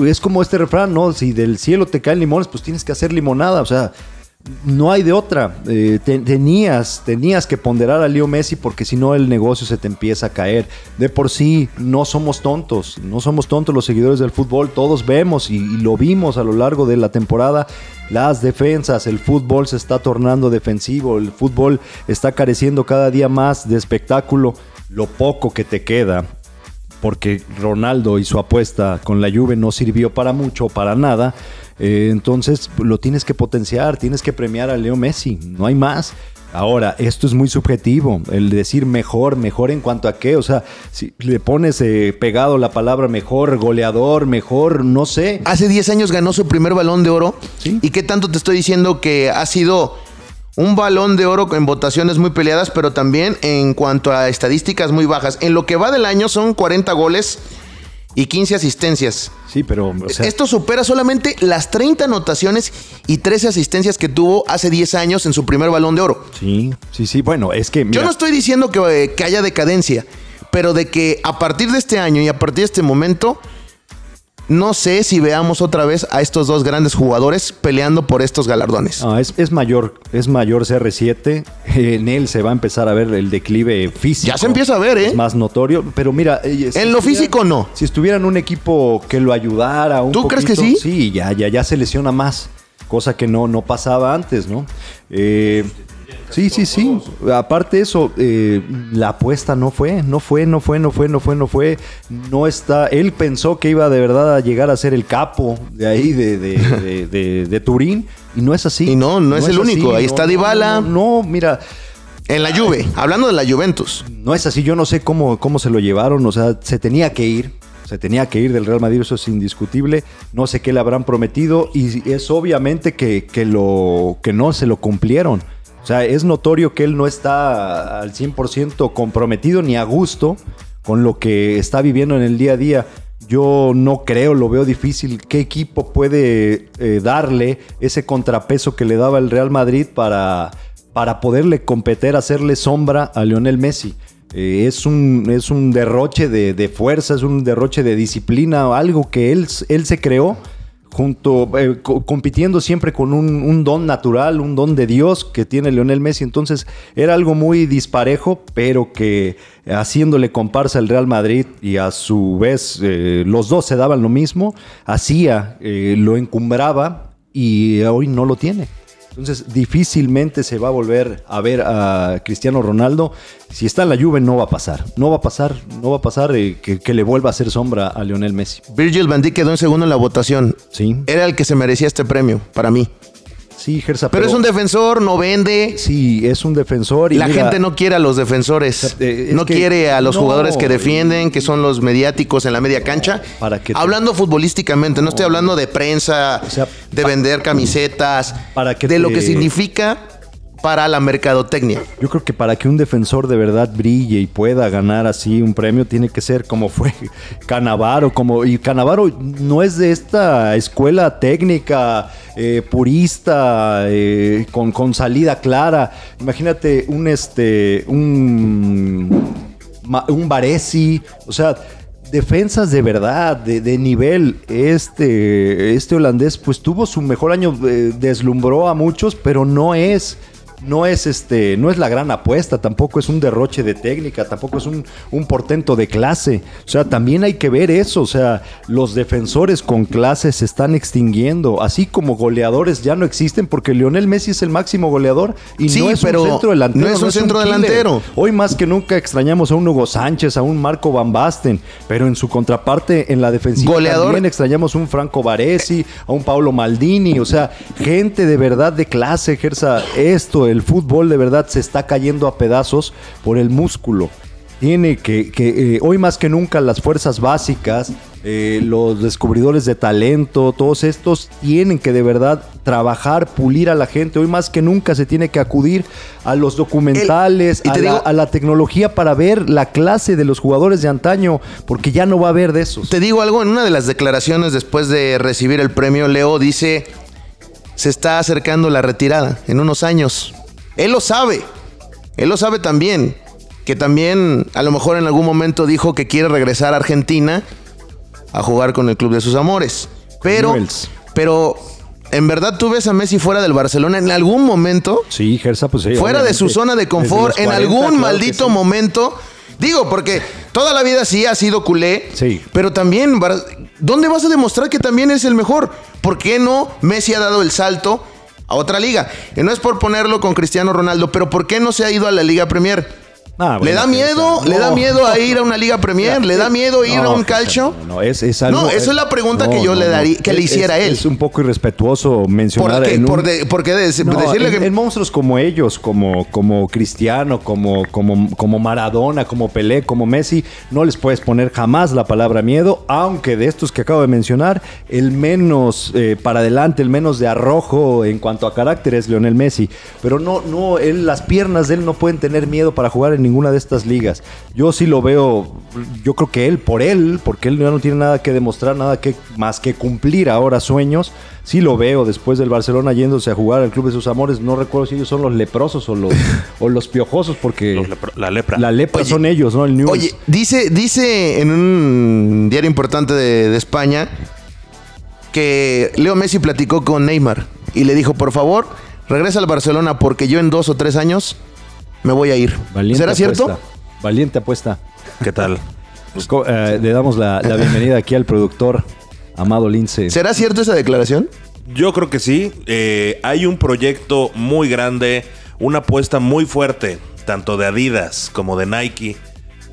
es como este refrán, ¿no? Si del cielo te caen limones, pues tienes que hacer limonada, o sea, no hay de otra. Eh, tenías, tenías que ponderar a Leo Messi porque si no el negocio se te empieza a caer. De por sí, no somos tontos, no somos tontos los seguidores del fútbol, todos vemos y, lo vimos a lo largo de la temporada. Las defensas, el fútbol se está tornando defensivo, el fútbol está careciendo cada día más de espectáculo. Lo poco que te queda porque Ronaldo y su apuesta con la Juve no sirvió para mucho, para nada. Eh, entonces lo tienes que potenciar, tienes que premiar a Leo Messi, no hay más. Ahora, esto es muy subjetivo, el decir mejor, mejor en cuanto a qué, o sea, si le pones eh, pegado la palabra mejor, goleador, mejor, no sé. Hace 10 años ganó su primer balón de oro. ¿Y qué tanto te estoy diciendo que ha sido un balón de oro en votaciones muy peleadas, pero también en cuanto a estadísticas muy bajas. En lo que va del año son 40 goles y 15 asistencias. Sí, pero... Esto supera solamente las 30 anotaciones y 13 asistencias que tuvo hace 10 años en su primer balón de oro. Sí, sí, sí. Bueno, es que... Yo no estoy diciendo que, que haya decadencia, pero de que a partir de este año y a partir de este momento no sé si veamos otra vez a estos dos grandes jugadores peleando por estos galardones. es, mayor, es mayor CR7. En él se va a empezar a ver el declive físico. Ya se empieza a ver, ¿eh? Es más notorio. Pero mira. Eh, en lo físico no. Si estuviera en un equipo que lo ayudara un ¿Tú crees que sí? Sí, ya, ya, ya se lesiona más. Cosa que no, no pasaba antes, ¿no? Eh, Sí, sí, sí. Aparte de eso, eh, la apuesta no fue, no fue, no fue, no fue, no fue, no fue. No está. Él pensó que iba de verdad a llegar a ser el capo de ahí, de, de, Turín, y no es así. Y no, no, es, el único. Ahí está Dybala. No, mira. En la Juve, hablando de la Juventus. No es así, yo no sé cómo, cómo se lo llevaron, o sea, se tenía que ir, se tenía que ir del Real Madrid, eso es indiscutible. No sé qué le habrán prometido y es obviamente que, que, lo, que no se lo cumplieron. O sea, es notorio que él no está al 100% comprometido ni a gusto con lo que está viviendo en el día a día. Yo no creo, lo veo difícil. ¿Qué equipo puede eh, darle ese contrapeso que le daba el Real Madrid para, para poderle competir, hacerle sombra a Lionel Messi? Eh, es, un, es un derroche de, de, fuerza, es un derroche de disciplina, algo que él, él se creó junto, eh, compitiendo siempre con un, don natural, un don de Dios que tiene Lionel Messi. Entonces era algo muy disparejo, pero que haciéndole comparsa al Real Madrid y a su vez eh, los dos se daban lo mismo, hacía, eh, lo encumbraba y hoy no lo tiene. Entonces, difícilmente se va a volver a ver a Cristiano Ronaldo. Si está en la Juve, no va a pasar. No va a pasar, no va a pasar eh, que, le vuelva a hacer sombra a Lionel Messi. Virgil van Dijk quedó en segundo en la votación. Sí. Era el que se merecía este premio, para mí. Sí, Gersa, pero, es un defensor, no vende. Sí, es un defensor. Y la gente no quiere a los defensores. Eh, no quiere a los jugadores que defienden, que son los mediáticos en la media cancha. Para que hablando futbolísticamente, no, estoy hablando de prensa, de vender camisetas, para que de lo que significa para la mercadotecnia. Yo creo que para que un defensor de verdad brille y pueda ganar así un premio tiene que ser como fue Canavaro, como y Canavaro no es de esta escuela técnica eh, purista eh, con, con, salida clara. Imagínate un este un un Varesi, o sea, defensas de verdad, de, nivel. Este, este holandés, pues tuvo su mejor año, eh, deslumbró a muchos, pero no es no es este, no es la gran apuesta, tampoco es un derroche de técnica, tampoco es un, portento de clase. O sea, también hay que ver eso. O sea, los defensores con clase se están extinguiendo, así como goleadores ya no existen, porque Lionel Messi es el máximo goleador y no es un centro delantero. No es un centro delantero. Hoy más que nunca extrañamos a un Hugo Sánchez, a un Marco Van Basten, pero en su contraparte en la defensiva también extrañamos a un Franco Baresi, a un Paulo Maldini, o sea, gente de verdad de clase ejerza esto el fútbol de verdad se está cayendo a pedazos por el músculo. Tiene que, que eh, hoy más que nunca las fuerzas básicas, eh, los descubridores de talento, todos estos tienen que de verdad trabajar, pulir a la gente. Hoy más que nunca se tiene que acudir a los documentales, a, la, a, la, tecnología para ver la clase de los jugadores de antaño, porque ya no va a haber de esos. Te digo algo, en una de las declaraciones después de recibir el premio, Leo dice se está acercando la retirada en unos años. Él lo sabe. Él lo sabe también. Que también a lo mejor en algún momento dijo que quiere regresar a Argentina a jugar con el club de sus amores. Pero, pero ¿En verdad tú ves a Messi fuera del Barcelona en algún momento? Sí, Gersa, pues sí. Fuera de su zona de confort, en algún maldito momento. Digo, porque toda la vida sí ha sido culé. Sí. Pero también, ¿dónde vas a demostrar que también es el mejor? ¿Por qué no Messi ha dado el salto a otra liga? Y no es por ponerlo con Cristiano Ronaldo, pero ¿por qué no se ha ido a la Liga Premier? Ah, ¿Le da miedo? ¿Le da miedo a ir a una Liga Premier? ¿Le da miedo ir a un calcio? No, es, es algo, no, eso es la pregunta que yo le daría, que le hiciera a él. Es un poco irrespetuoso mencionar. ¿Por qué? ¿Por, qué decirle que.? En monstruos como ellos, como, como Cristiano, como, como, como Maradona, como Pelé, como Messi, no les puedes poner jamás la palabra miedo, aunque de estos que acabo de mencionar, el menos eh, para adelante, el menos de arrojo en cuanto a carácter es Lionel Messi. Pero no, no, él, las piernas de él no pueden tener miedo para jugar en ninguna de estas ligas. Yo sí lo veo, yo creo que él, por él, porque él ya no tiene nada que demostrar, nada que más que cumplir ahora sueños, sí lo veo después del Barcelona yéndose a jugar al club de sus amores. No recuerdo si ellos son los leprosos o los, o los piojosos, porque la lepra. La lepra son ellos, ¿no? El Oye, dice, dice en un diario importante de, de España que Leo Messi platicó con Neymar y le dijo, por favor, regresa al Barcelona porque yo en dos o tres años me voy a ir. ¿Será cierto? Valiente apuesta. ¿Qué tal? Pues, eh, le damos la, bienvenida aquí al productor Amado Lince. ¿Será cierto esa declaración? Yo creo que sí. Eh, hay un proyecto muy grande, una apuesta muy fuerte, tanto de Adidas como de Nike,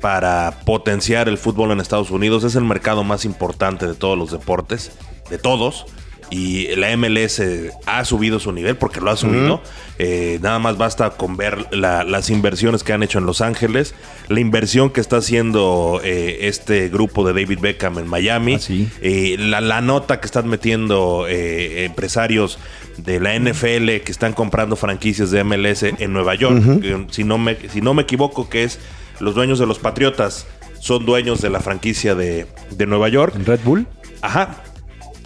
para potenciar el fútbol en Estados Unidos. Es el mercado más importante de todos los deportes, de todos y la MLS ha subido su nivel porque lo ha subido. Eh, nada más basta con ver las inversiones que han hecho en Los Ángeles, la inversión que está haciendo eh, este grupo de David Beckham en Miami, ah, eh, la, nota que están metiendo empresarios de la NFL que están comprando franquicias de MLS en Nueva York. si, no me, si no me equivoco, que es los dueños de los Patriotas son dueños de la franquicia de, de Nueva York. ¿Red Bull? Ajá.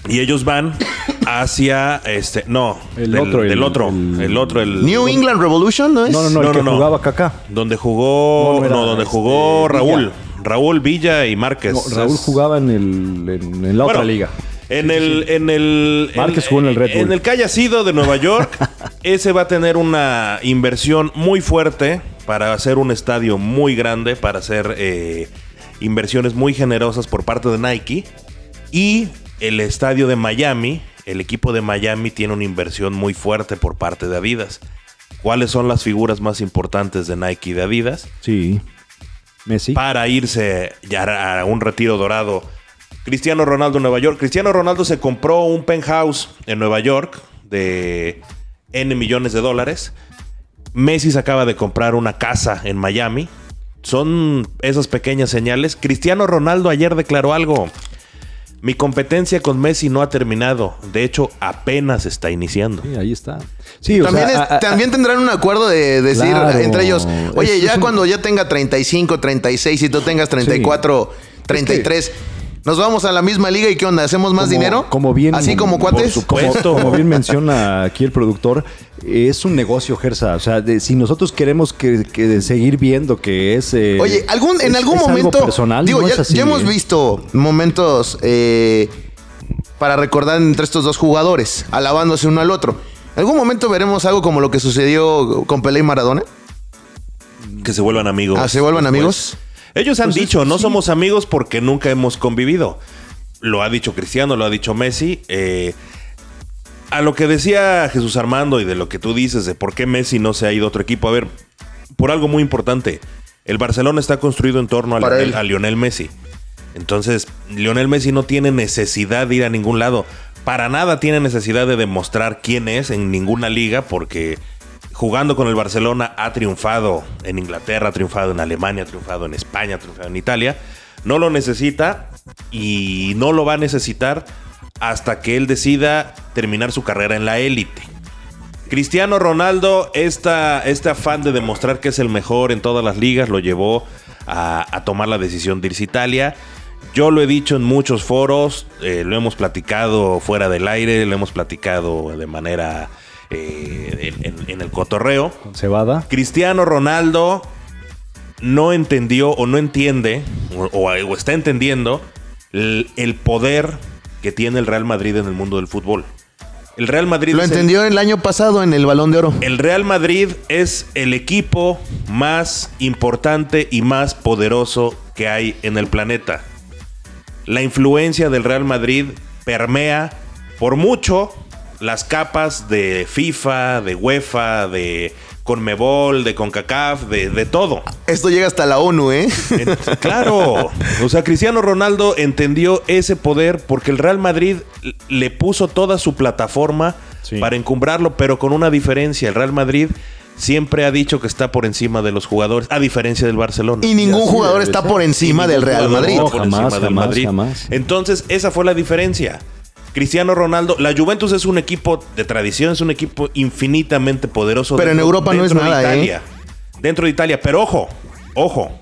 Y ellos van hacia este no el otro el, otro el, otro el New England Revolution no es no no no, el que jugaba Kaká donde jugó no, donde este, jugó Raúl Raúl Villa y Márquez Raúl jugaba en, el, en, la otra liga En el, en el. Márquez jugó en el Red Bull. En el que haya sido de Nueva York, ese va a tener una inversión muy fuerte para hacer un estadio muy grande, para hacer eh, inversiones muy generosas por parte de Nike. Y el estadio de Miami, el equipo de Miami tiene una inversión muy fuerte por parte de Adidas. ¿Cuáles son las figuras más importantes de Nike y de Adidas? Sí. Messi. Para irse ya a un retiro dorado. Cristiano Ronaldo en Nueva York. Cristiano Ronaldo se compró un penthouse en Nueva York de N millones de dólares. Messi se acaba de comprar una casa en Miami. Son esas pequeñas señales. Cristiano Ronaldo ayer declaró algo. Mi competencia con Messi no ha terminado. De hecho, apenas está iniciando. Sí, ahí está. Sí, también, también tendrán un acuerdo de decir entre ellos, oye, ya cuando ya tenga 35, 36 y tú tengas 34, 33... ¿Nos vamos a la misma liga y qué onda? ¿Hacemos más dinero? Como bien, ¿Así como cuates? Como, como, bien menciona aquí el productor, es un negocio, Gersa. O sea, si nosotros queremos que, seguir viendo que es. Eh, Oye, algún, en algún momento. personal, digo, ya, hemos ¿eh? visto momentos eh, para recordar entre estos dos jugadores, alabándose uno al otro. ¿En algún momento veremos algo como lo que sucedió con Pelé y Maradona? Que se vuelvan amigos. Ah, ¿se vuelvan amigos? Ellos han pues dicho, no somos amigos porque nunca hemos convivido. Lo ha dicho Cristiano, lo ha dicho Messi. Eh, a lo que decía Jesús Armando y de lo que tú dices de por qué Messi no se ha ido a otro equipo. A ver, por algo muy importante. El Barcelona está construido en torno a, Lionel, Messi. Entonces, Lionel Messi no tiene necesidad de ir a ningún lado. Para nada tiene necesidad de demostrar quién es en ninguna liga porque jugando con el Barcelona ha triunfado en Inglaterra, ha triunfado en Alemania, ha triunfado en España, ha triunfado en Italia. No lo necesita y no lo va a necesitar hasta que él decida terminar su carrera en la élite. Cristiano Ronaldo, esta, este afán de demostrar que es el mejor en todas las ligas, lo llevó a, tomar la decisión de irse a Italia. Yo lo he dicho en muchos foros, eh, lo hemos platicado fuera del aire, lo hemos platicado de manera eh, en, el cotorreo. Cebada. Cristiano Ronaldo no entendió o no entiende, o, está entendiendo, el, poder que tiene el Real Madrid en el mundo del fútbol. El Real Madrid. Lo entendió el, año pasado en el Balón de Oro. El Real Madrid es el equipo más importante y más poderoso que hay en el planeta. La influencia del Real Madrid permea por mucho las capas de FIFA, de UEFA, de Conmebol, de CONCACAF, de, de todo. Esto llega hasta la ONU, ¿eh? claro. O sea, Cristiano Ronaldo entendió ese poder porque el Real Madrid le puso toda su plataforma para encumbrarlo, pero con una diferencia. El Real Madrid siempre ha dicho que está por encima de los jugadores, a diferencia del Barcelona. Y ningún jugador está por encima del Real Madrid. jamás, Entonces, esa fue la diferencia. Cristiano Ronaldo, la Juventus es un equipo de tradición, es un equipo infinitamente poderoso. Pero en Europa no es nada, de Italia, ¿eh? Dentro de Italia, pero ojo, ojo.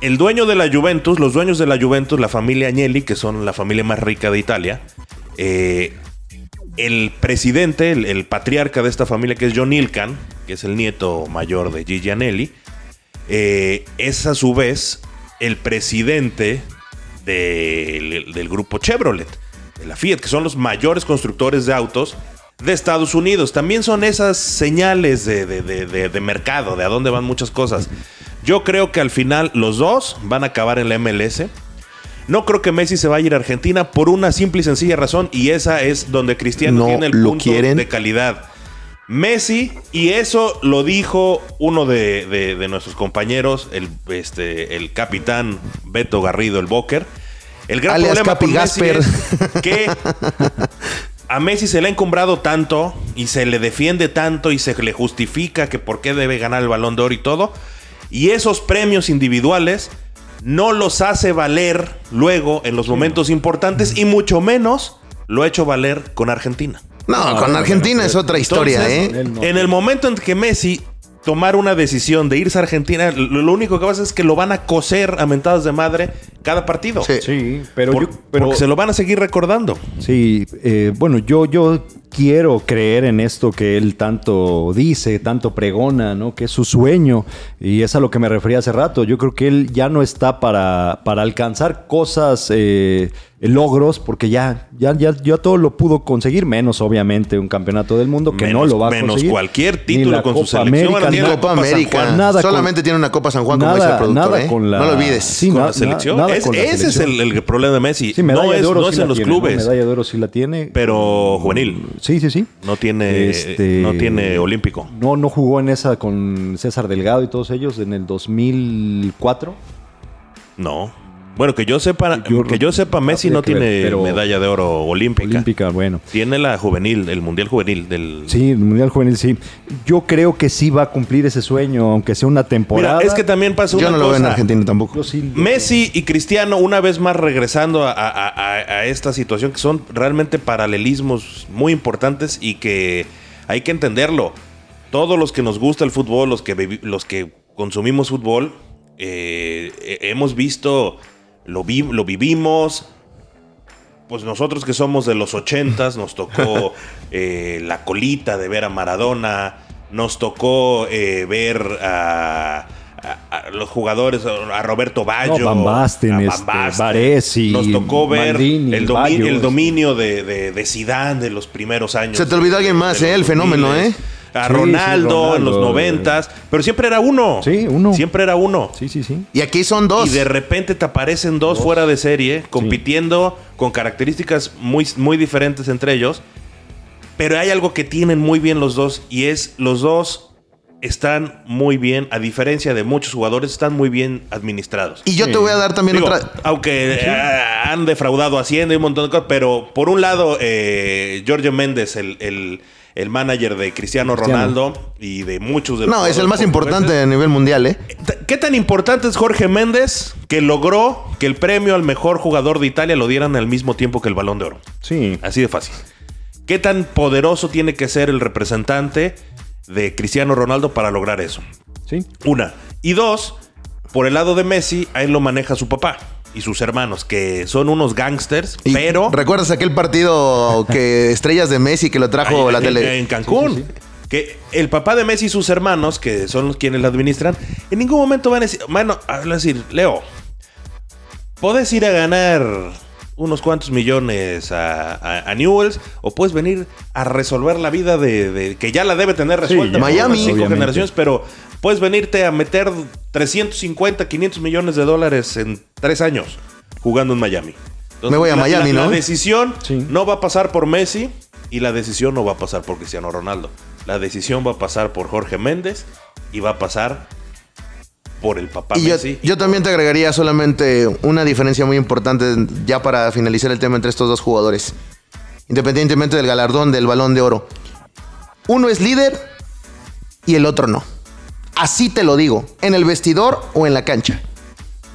El dueño de la Juventus, los dueños de la Juventus, la familia Agnelli, que son la familia más rica de Italia, eh, el presidente, el, patriarca de esta familia, que es John Ilkan, que es el nieto mayor de Gigi Agnelli, eh, es a su vez el presidente del grupo Chevrolet la Fiat, que son los mayores constructores de autos de Estados Unidos. También son esas señales de, mercado, de a dónde van muchas cosas. Yo creo que al final los dos van a acabar en la MLS. No creo que Messi se vaya a ir a Argentina por una simple y sencilla razón, y esa es donde Cristiano tiene el punto de calidad. Messi, y eso lo dijo uno de, nuestros compañeros, el, este, el capitán Beto Garrido, el Boker el gran problema con Messi es que a Messi se le ha encumbrado tanto y se le defiende tanto y se le justifica que por qué debe ganar el balón de oro y todo. Y esos premios individuales no los hace valer luego en los momentos importantes y mucho menos lo ha hecho valer con Argentina. No, con Argentina es otra historia, ¿eh? En el momento en que Messi tomar una decisión de irse a Argentina, lo, único que pasa es que lo van a coser a mentadas de madre cada partido. Sí, pero, pero porque se lo van a seguir recordando. Sí, eh, bueno, yo, yo quiero creer en esto que él tanto dice, tanto pregona, ¿no? Que es su sueño. Y es a lo que me refería hace rato. Yo creo que él ya no está para, para alcanzar cosas, eh, logros, porque ya, ya, ya, ya todo lo pudo conseguir, menos obviamente un campeonato del mundo que no lo va a menos conseguir. cualquier título con Copa su selección. América, tiene Copa América. Juan. Nada con- Solamente tiene una Copa San Juan, como dice el productor. nada ¿eh? con la- No lo olvides. Sí, con na- la selección. nada Es- con la ese es el, el problema de Messi. Sí, no es, no sí en los tiene, ¿no? clubes, Medalla de oro sí la tiene. pero juvenil. Sí, sí, sí. No tiene, Este- no tiene olímpico. No, no jugó en esa con César Delgado y todos ellos en el 2004. No. Bueno, que yo sepa, Yo- que yo sepa, Messi no ver, tiene medalla de oro olímpica. Olímpica, bueno. Tiene la juvenil, el mundial juvenil del. Sí, el Mundial Juvenil sí. Yo creo que sí va a cumplir ese sueño, aunque sea una temporada. Mira, es que también pasa Yo una no lo veo en. Argentina tampoco. Yo sí- Messi y Cristiano, una vez más regresando a, a- a- a esta situación, que son realmente paralelismos muy importantes y que hay que entenderlo. Todos los que nos gusta el fútbol, los que, los que consumimos fútbol, eh, he- hemos visto, lo, vi- lo vivimos. Pues nosotros que somos de los ochentas, nos tocó eh, la colita de ver a Maradona, nos tocó eh, ver a, a- a los jugadores, a Roberto Baggio, No, Van Basten, a este, Baresi, Nos tocó ver Maldini, el, domi- Baggio, el este. dominio de, de, de Zidane de los primeros años. Se te olvidó alguien más, ¿eh? El fenómeno, 2000s. ¿eh? A Sí, sí, Ronaldo, en los Ronaldo, noventas, pero siempre era uno. Sí, uno. Siempre era uno. Sí, sí, sí. Y aquí son dos. Y de repente te aparecen dos, fuera de serie, compitiendo con características muy, muy diferentes entre ellos. Pero hay algo que tienen muy bien los dos y es los dos están muy bien, a diferencia de muchos jugadores, están muy bien administrados. Y yo te voy a dar también Digo, otra. Aunque eh, han defraudado Hacienda y un montón de cosas, pero por un lado, eh, Giorgio Méndez, el, el- el manager de Cristiano, Cristiano. Ronaldo y de muchos de los No, es el más importante a nivel mundial, ¿eh? ¿Qué tan importante es Jorge Méndez que logró que el premio al mejor jugador de Italia lo dieran al mismo tiempo que el balón de oro? Sí. Así de fácil. ¿Qué tan poderoso tiene que ser el representante de Cristiano Ronaldo para lograr eso? Sí. Una. Y dos, por el lado de Messi, a él lo maneja su papá y sus hermanos, que son unos gangsters, Y pero... ¿Recuerdas aquel partido que estrellas de Messi que lo trajo Ahí, la en- tele? En Cancún. Que el papá de Messi y sus hermanos, que son los quienes la administran, en ningún momento van a decir, bueno, van a decir, Leo, puedes ir a ganar unos cuantos millones a, a- a Newells o puedes venir a resolver la vida de, de- que ya la debe tener resuelta por Miami. cinco obviamente. generaciones, pero puedes venirte a meter 350, 500 millones de dólares en tres años jugando en Miami. Entonces, Me voy a la- Miami, la- ¿no? La decisión Sí. no va a pasar por Messi y la decisión no va a pasar por Cristiano Ronaldo. La decisión va a pasar por Jorge Méndez y va a pasar por el papá Y yo, yo también te agregaría solamente una diferencia muy importante ya para finalizar el tema entre estos dos jugadores. Independientemente del galardón del balón de oro. Uno es líder y el otro no. Así te lo digo, en el vestidor o en la cancha.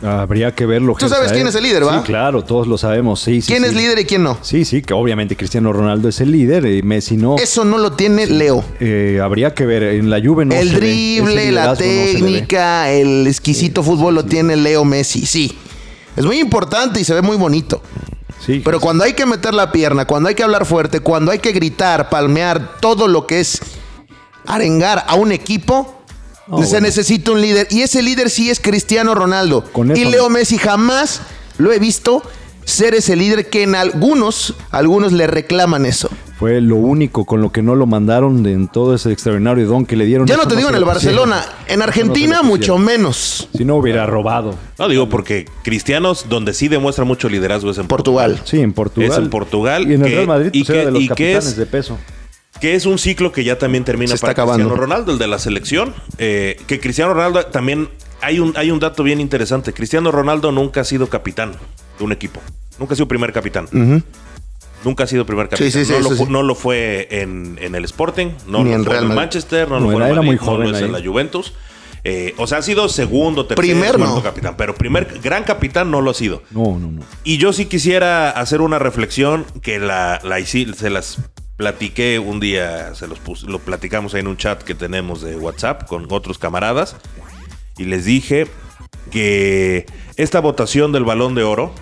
Habría que verlo. Tú sabes quién ¿eh? es el líder, ¿va? Sí, claro, todos lo sabemos. Sí, sí, ¿Quién sí. es líder y quién no? Sí, sí, que obviamente Cristiano Ronaldo es el líder y Messi no. Eso no lo tiene Leo. Eh, habría que ver. En la Juve no el se ve. Drible, la no ve. técnica, el exquisito fútbol lo tiene Leo Messi, sí. Es muy importante y se ve muy bonito. Sí, Pero cuando hay que meter la pierna, cuando hay que hablar fuerte, cuando hay que gritar, palmear, todo lo que es arengar a un equipo, Se bueno. necesita un líder. Y ese líder sí es Cristiano Ronaldo. Con eso y. Leo Messi jamás lo he visto ser ese líder que en algunos, algunos le reclaman eso. Fue lo único con lo que no lo mandaron de- en todo ese extraordinario don que le dieron. Ya no te digo en el. Barcelona, en Argentina mucho menos. Si no hubiera robado. No digo porque Cristianos, donde sí demuestra mucho liderazgo es en Portugal. Sí, en Portugal. Es en Portugal, Y en el que- Real Madrid y era que- de los y que capitanes es- de peso. Que es un ciclo que ya también termina Se está para acabando. Cristiano Ronaldo, el de la selección. Eh, que Cristiano Ronaldo también hay un, hay un dato bien interesante. Cristiano Ronaldo nunca ha sido capitán de un equipo. Nunca ha sido primer capitán. Nunca ha sido primer capitán. Sí, sí, sí, no, lo, no lo fue en, en el Sporting, no Ni lo en fue Real en. Manchester, no, No, lo fue en era- Madrid, muy no joven lo es en la Juventus. Eh, o sea, ha sido segundo, tercer, Primer, cuarto no. capitán. Pero primer gran capitán no lo ha sido. No, no, no. Y yo sí quisiera hacer una reflexión que la, la se las platiqué un día, se los pus- lo platicamos ahí en un chat que tenemos de WhatsApp con otros camaradas. Y les dije que esta votación del balón de oro,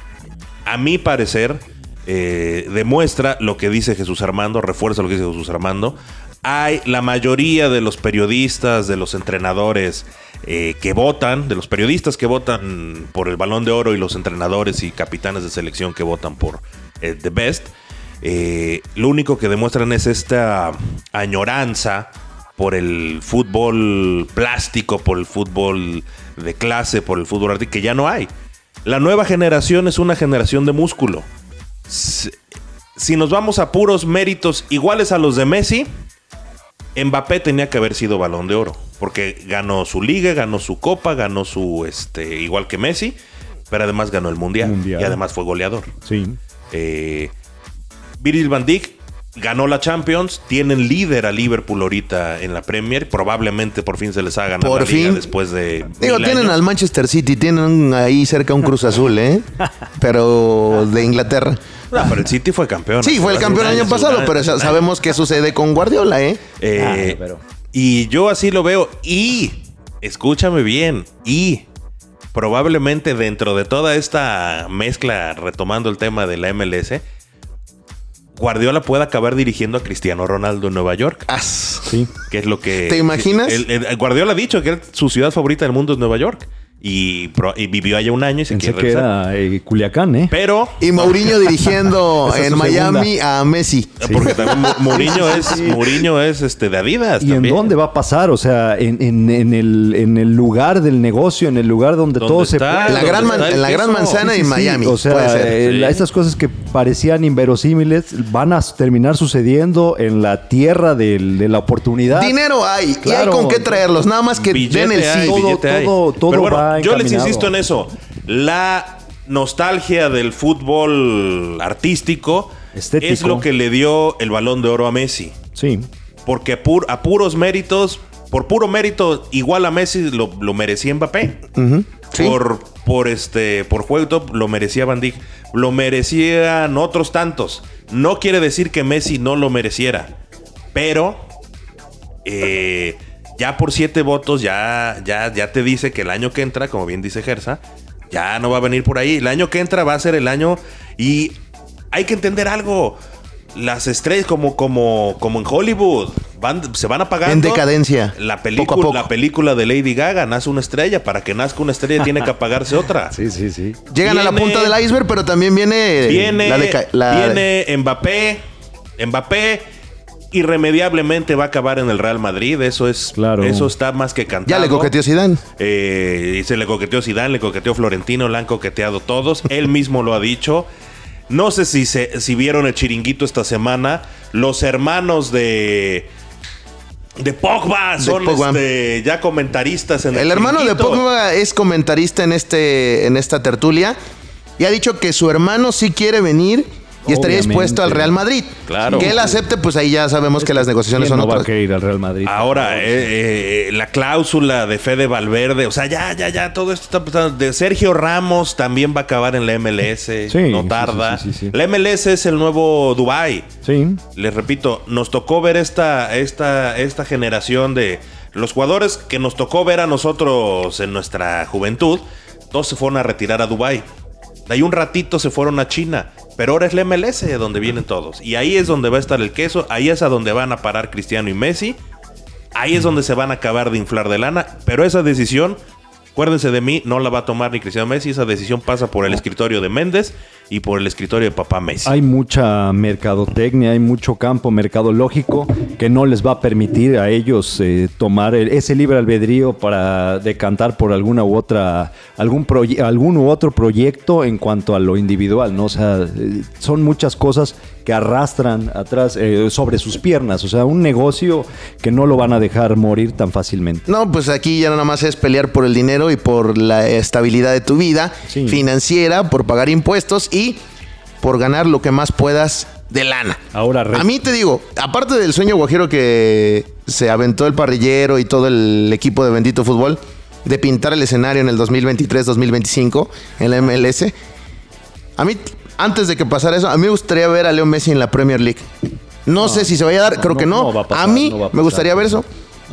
a mi parecer, eh, demuestra lo que dice Jesús Armando, refuerza lo que dice Jesús Armando. Hay la mayoría de los periodistas, de los entrenadores eh, que votan, de los periodistas que votan por el balón de oro y los entrenadores y capitanes de selección que votan por eh, The Best, lo único que demuestran es esta añoranza por el fútbol plástico, por el fútbol de clase, por el fútbol artístico, que ya no hay. La nueva generación es una generación de músculo. Si, nos vamos a puros méritos iguales a los de Messi, Mbappé tenía que haber sido balón de oro. Porque ganó su liga, ganó su copa, ganó su. este Igual que Messi. Pero además ganó el mundial. Y además fue goleador. Sí. Eh, Virgil van Dijk ganó la Champions, tienen líder a Liverpool ahorita en la Premier, probablemente por fin se les haga ganar la liga después de Digo, tienen al Manchester City, tienen ahí cerca un Cruz Azul, ¿eh? pero de Inglaterra. No, pero el City fue campeón. Sí, fue el campeón el año pasado, pero sabemos qué sucede con Guardiola, ¿eh? eh ah, y yo así lo veo. Y, escúchame bien, y probablemente dentro de toda esta mezcla, retomando el tema de la MLS, Guardiola puede acabar dirigiendo a Cristiano Ronaldo en Nueva York. sí. Que es lo que. ¿Te imaginas? Guardiola ha dicho que su ciudad favorita del mundo es Nueva York. Y, vivió allá un año y se Pensé que era eh, Culiacán, ¿eh? Pero... Y Mourinho dirigiendo en Miami a Messi. Porque también Mourinho es, Mourinho es este, de Adidas ¿Y en dónde va a pasar? O sea, en, el, en el lugar del negocio, en el lugar donde todo se... Puede, la gran en la gran manzana en Miami. O sea, eh, esas cosas que parecían inverosímiles van a terminar sucediendo en la tierra de la oportunidad. Dinero hay y hay con qué traerlos. Nada más que den el sí. Todo, todo, va yo les insisto en eso. La nostalgia del fútbol artístico es lo que le dio el balón de oro a Messi. Sí. Porque a, puros méritos, por puro mérito, igual a Messi lo, merecía Mbappé. Por, por este, por juego lo merecía Van Dijk. Lo merecían otros tantos. No quiere decir que Messi no lo mereciera. Pero eh, ya por siete votos ya, ya, ya te dice que el año que entra, como bien dice Gersa, ya no va a venir por ahí. El año que entra va a ser el año y hay que entender algo. Las estrellas, como, como, como en Hollywood, van, se van apagando. En decadencia. La película, la película de Lady Gaga nace una estrella. Para que nazca una estrella tiene que apagarse otra. Sí, sí, sí. Llegan a la punta del iceberg, pero también viene. Viene, viene Mbappé. Mbappé irremediablemente va a acabar en el Real Madrid. Eso es claro. eso está más que cantado. Ya le coqueteó Zidane. Eh, se le coqueteó Zidane, le coqueteó Florentino, le han coqueteado todos. Él mismo lo ha dicho. No sé si, se, si vieron el chiringuito esta semana. Los hermanos de de Pogba son este, ya comentaristas en el El hermano de Pogba es comentarista en este en esta tertulia y ha dicho que su hermano sí quiere venir y estaría dispuesto al Real Madrid. Claro. Que él acepte, pues ahí ya sabemos que las negociaciones son no otras. va a ir al Real Madrid. Ahora, eh, eh, la cláusula de Fede Valverde, o sea, ya, ya, ya, todo esto está pasando. De Sergio Ramos también va a acabar en la MLS. no tarda. la MLS es el nuevo Dubai. Sí. Les repito, nos tocó ver esta, esta, esta generación de los jugadores que nos tocó ver a nosotros en nuestra juventud. Todos se fueron a retirar a Dubai. De ahí un ratito se fueron a China. Pero ahora es la MLS donde vienen todos. Y ahí es donde va a estar el queso. Ahí es a donde van a parar Cristiano y Messi. Ahí es donde se van a acabar de inflar de lana. Pero esa decisión, acuérdense de mí, no la va a tomar ni Cristiano Messi. Esa decisión pasa por el escritorio de Méndez y por el escritorio de papá Messi. Hay mucha mercadotecnia, hay mucho campo mercadológico que no les va a permitir a ellos eh, tomar ese libre albedrío para decantar por alguna u otra, algún, algún u otro proyecto en cuanto a lo individual, ¿no? O sea, eh, son muchas cosas que arrastran atrás eh, sobre sus piernas, o sea, un negocio que no lo van a dejar morir tan fácilmente. No, pues aquí ya nada más es pelear por el dinero y por la estabilidad de tu vida financiera, por pagar impuestos y por ganar lo que más puedas de lana. Ahora, a mí te digo, aparte del sueño guajiro que se aventó el parrillero y todo el equipo de Bendito Fútbol de pintar el escenario en el 2023-2025 en la MLS, a mí, antes de que pasara eso, a mí me gustaría ver a Leo Messi en la Premier League. No, sé si se vaya a dar, creo que no. a, mí me gustaría ver eso.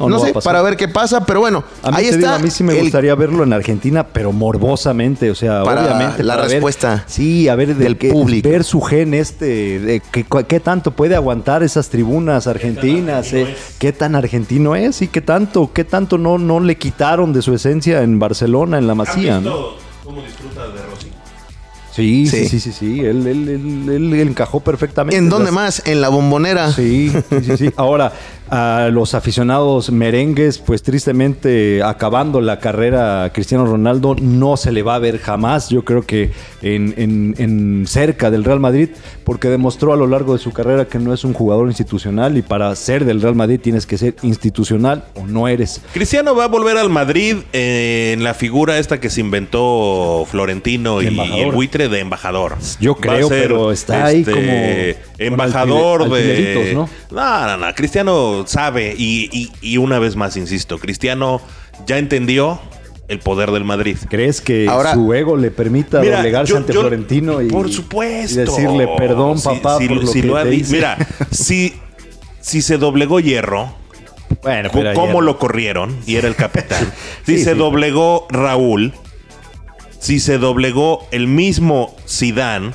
No, sé, para ver qué pasa, pero bueno, ahí está. a mí sí me gustaría verlo en Argentina, pero morbosamente, o sea, obviamente. La respuesta. sí, a ver, del público. Ver su gen este, de qué tanto puede aguantar esas tribunas argentinas, eh, qué tan argentino es y qué tanto, qué tanto no, no le quitaron de su esencia en Barcelona, en la Masía. ¿Cómo disfruta de Rossi? Sí, sí, sí, sí, sí, Él, él, él, él, encajó perfectamente. ¿En dónde más? En la bombonera. Sí, sí, sí. sí. Ahora, a los aficionados merengues, pues tristemente acabando la carrera a Cristiano Ronaldo no se le va a ver jamás, yo creo que en, cerca del Real Madrid, porque demostró a lo largo de su carrera que no es un jugador institucional y para ser del Real Madrid tienes que ser institucional o no eres. Cristiano va a volver al Madrid en la figura esta que se inventó Florentino y, el buitre de embajador. Yo creo, pero está ahí este, como embajador de... ¿no? no, no, no, Cristiano sabe y, una vez más, insisto, Cristiano ya entendió el poder del Madrid. ¿Crees que su ego le permita doblegarse ante Florentino y, por supuesto. decirle perdón, papá, por lo que Mira, si, si se doblegó Hierro, bueno, ¿cómo lo corrieron? Y era el capitán. si se doblegó Raúl, si se doblegó el mismo Sidán,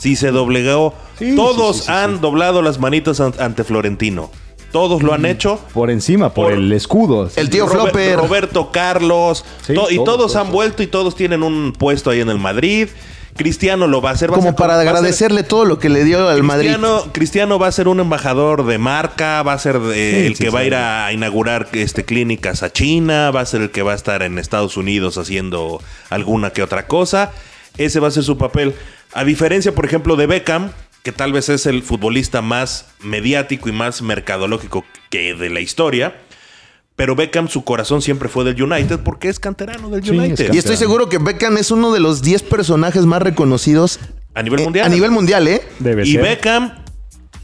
si se doblegó... todos han doblado las manitas ante Florentino. Todos lo han hecho. Por encima, por, el escudo. El tío Flopper. Roberto Carlos. y todos, han vuelto y todos tienen un puesto ahí en el Madrid. Cristiano lo va a hacer. como para agradecerle todo lo que le dio al Madrid. Cristiano va a ser un embajador de marca, va a ser el que va a ir a inaugurar este, clínicas a China, va a ser el que va a estar en Estados Unidos haciendo alguna que otra cosa. Ese va a ser su papel. A diferencia, por ejemplo, de Beckham, que tal vez es el futbolista más mediático y más mercadológico que de la historia. Pero Beckham, su corazón siempre fue del United porque es canterano del United. Y estoy seguro que Beckham es uno de los 10 personajes más reconocidos a nivel mundial. a nivel mundial, ¿eh? y Beckham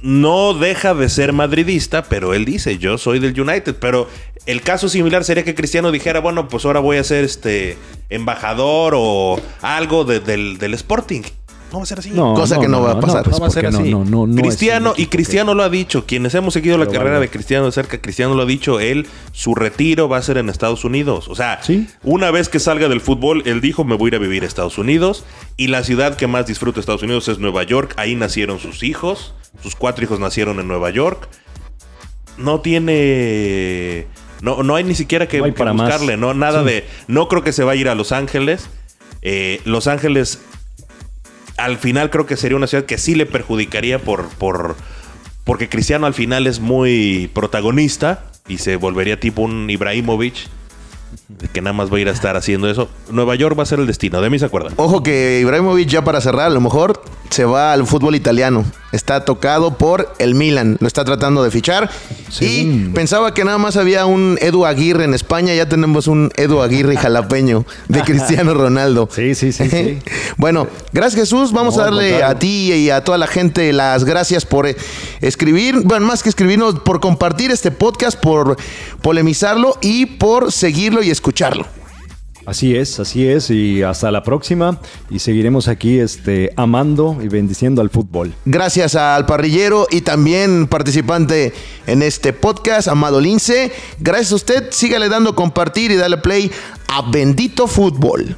no deja de ser madridista, pero él dice, yo soy del United. Pero el caso similar sería que Cristiano dijera, bueno, pues ahora voy a ser este embajador o algo del, del Sporting. No va a ser así. Cosa que no, va a pasar. No, va a ser así. Cristiano, y Cristiano lo ha dicho. Quienes hemos seguido la carrera de Cristiano de cerca, Cristiano lo ha dicho. Él, su retiro va a ser en Estados Unidos. O sea, una vez que salga del fútbol, él dijo: Me voy a ir a vivir a Estados Unidos. Y la ciudad que más disfruta de Estados Unidos es Nueva York. Ahí nacieron sus hijos. Sus cuatro hijos nacieron en Nueva York. No tiene. No, no hay ni siquiera que, buscarle, ¿no? Nada de. No creo que se vaya a ir a Los Ángeles. Eh, Los Ángeles al final creo que sería una ciudad que sí le perjudicaría por, por porque Cristiano al final es muy protagonista y se volvería tipo un Ibrahimovic que nada más va a ir a estar haciendo eso. Nueva York va a ser el destino, de mí se acuerdan. Ojo que Ibrahimovic ya para cerrar, a lo mejor se va al fútbol italiano. Está tocado por el Milan, lo está tratando de fichar. Y pensaba que nada más había un Edu Aguirre en España, ya tenemos un Edu Aguirre jalapeño de Cristiano Ronaldo. Sí, sí, sí. bueno, gracias Jesús, vamos a darle a ti y a toda la gente las gracias por eh, escribir, bueno, más que escribirnos, por compartir este podcast, por polemizarlo y por seguirlo y escucharlo. Así es, así es, y hasta la próxima. Y seguiremos aquí este, amando y bendiciendo al fútbol. Gracias al parrillero y también participante en este podcast, Amado Lince. Gracias a usted, sígale dando compartir y dale play a Bendito Fútbol.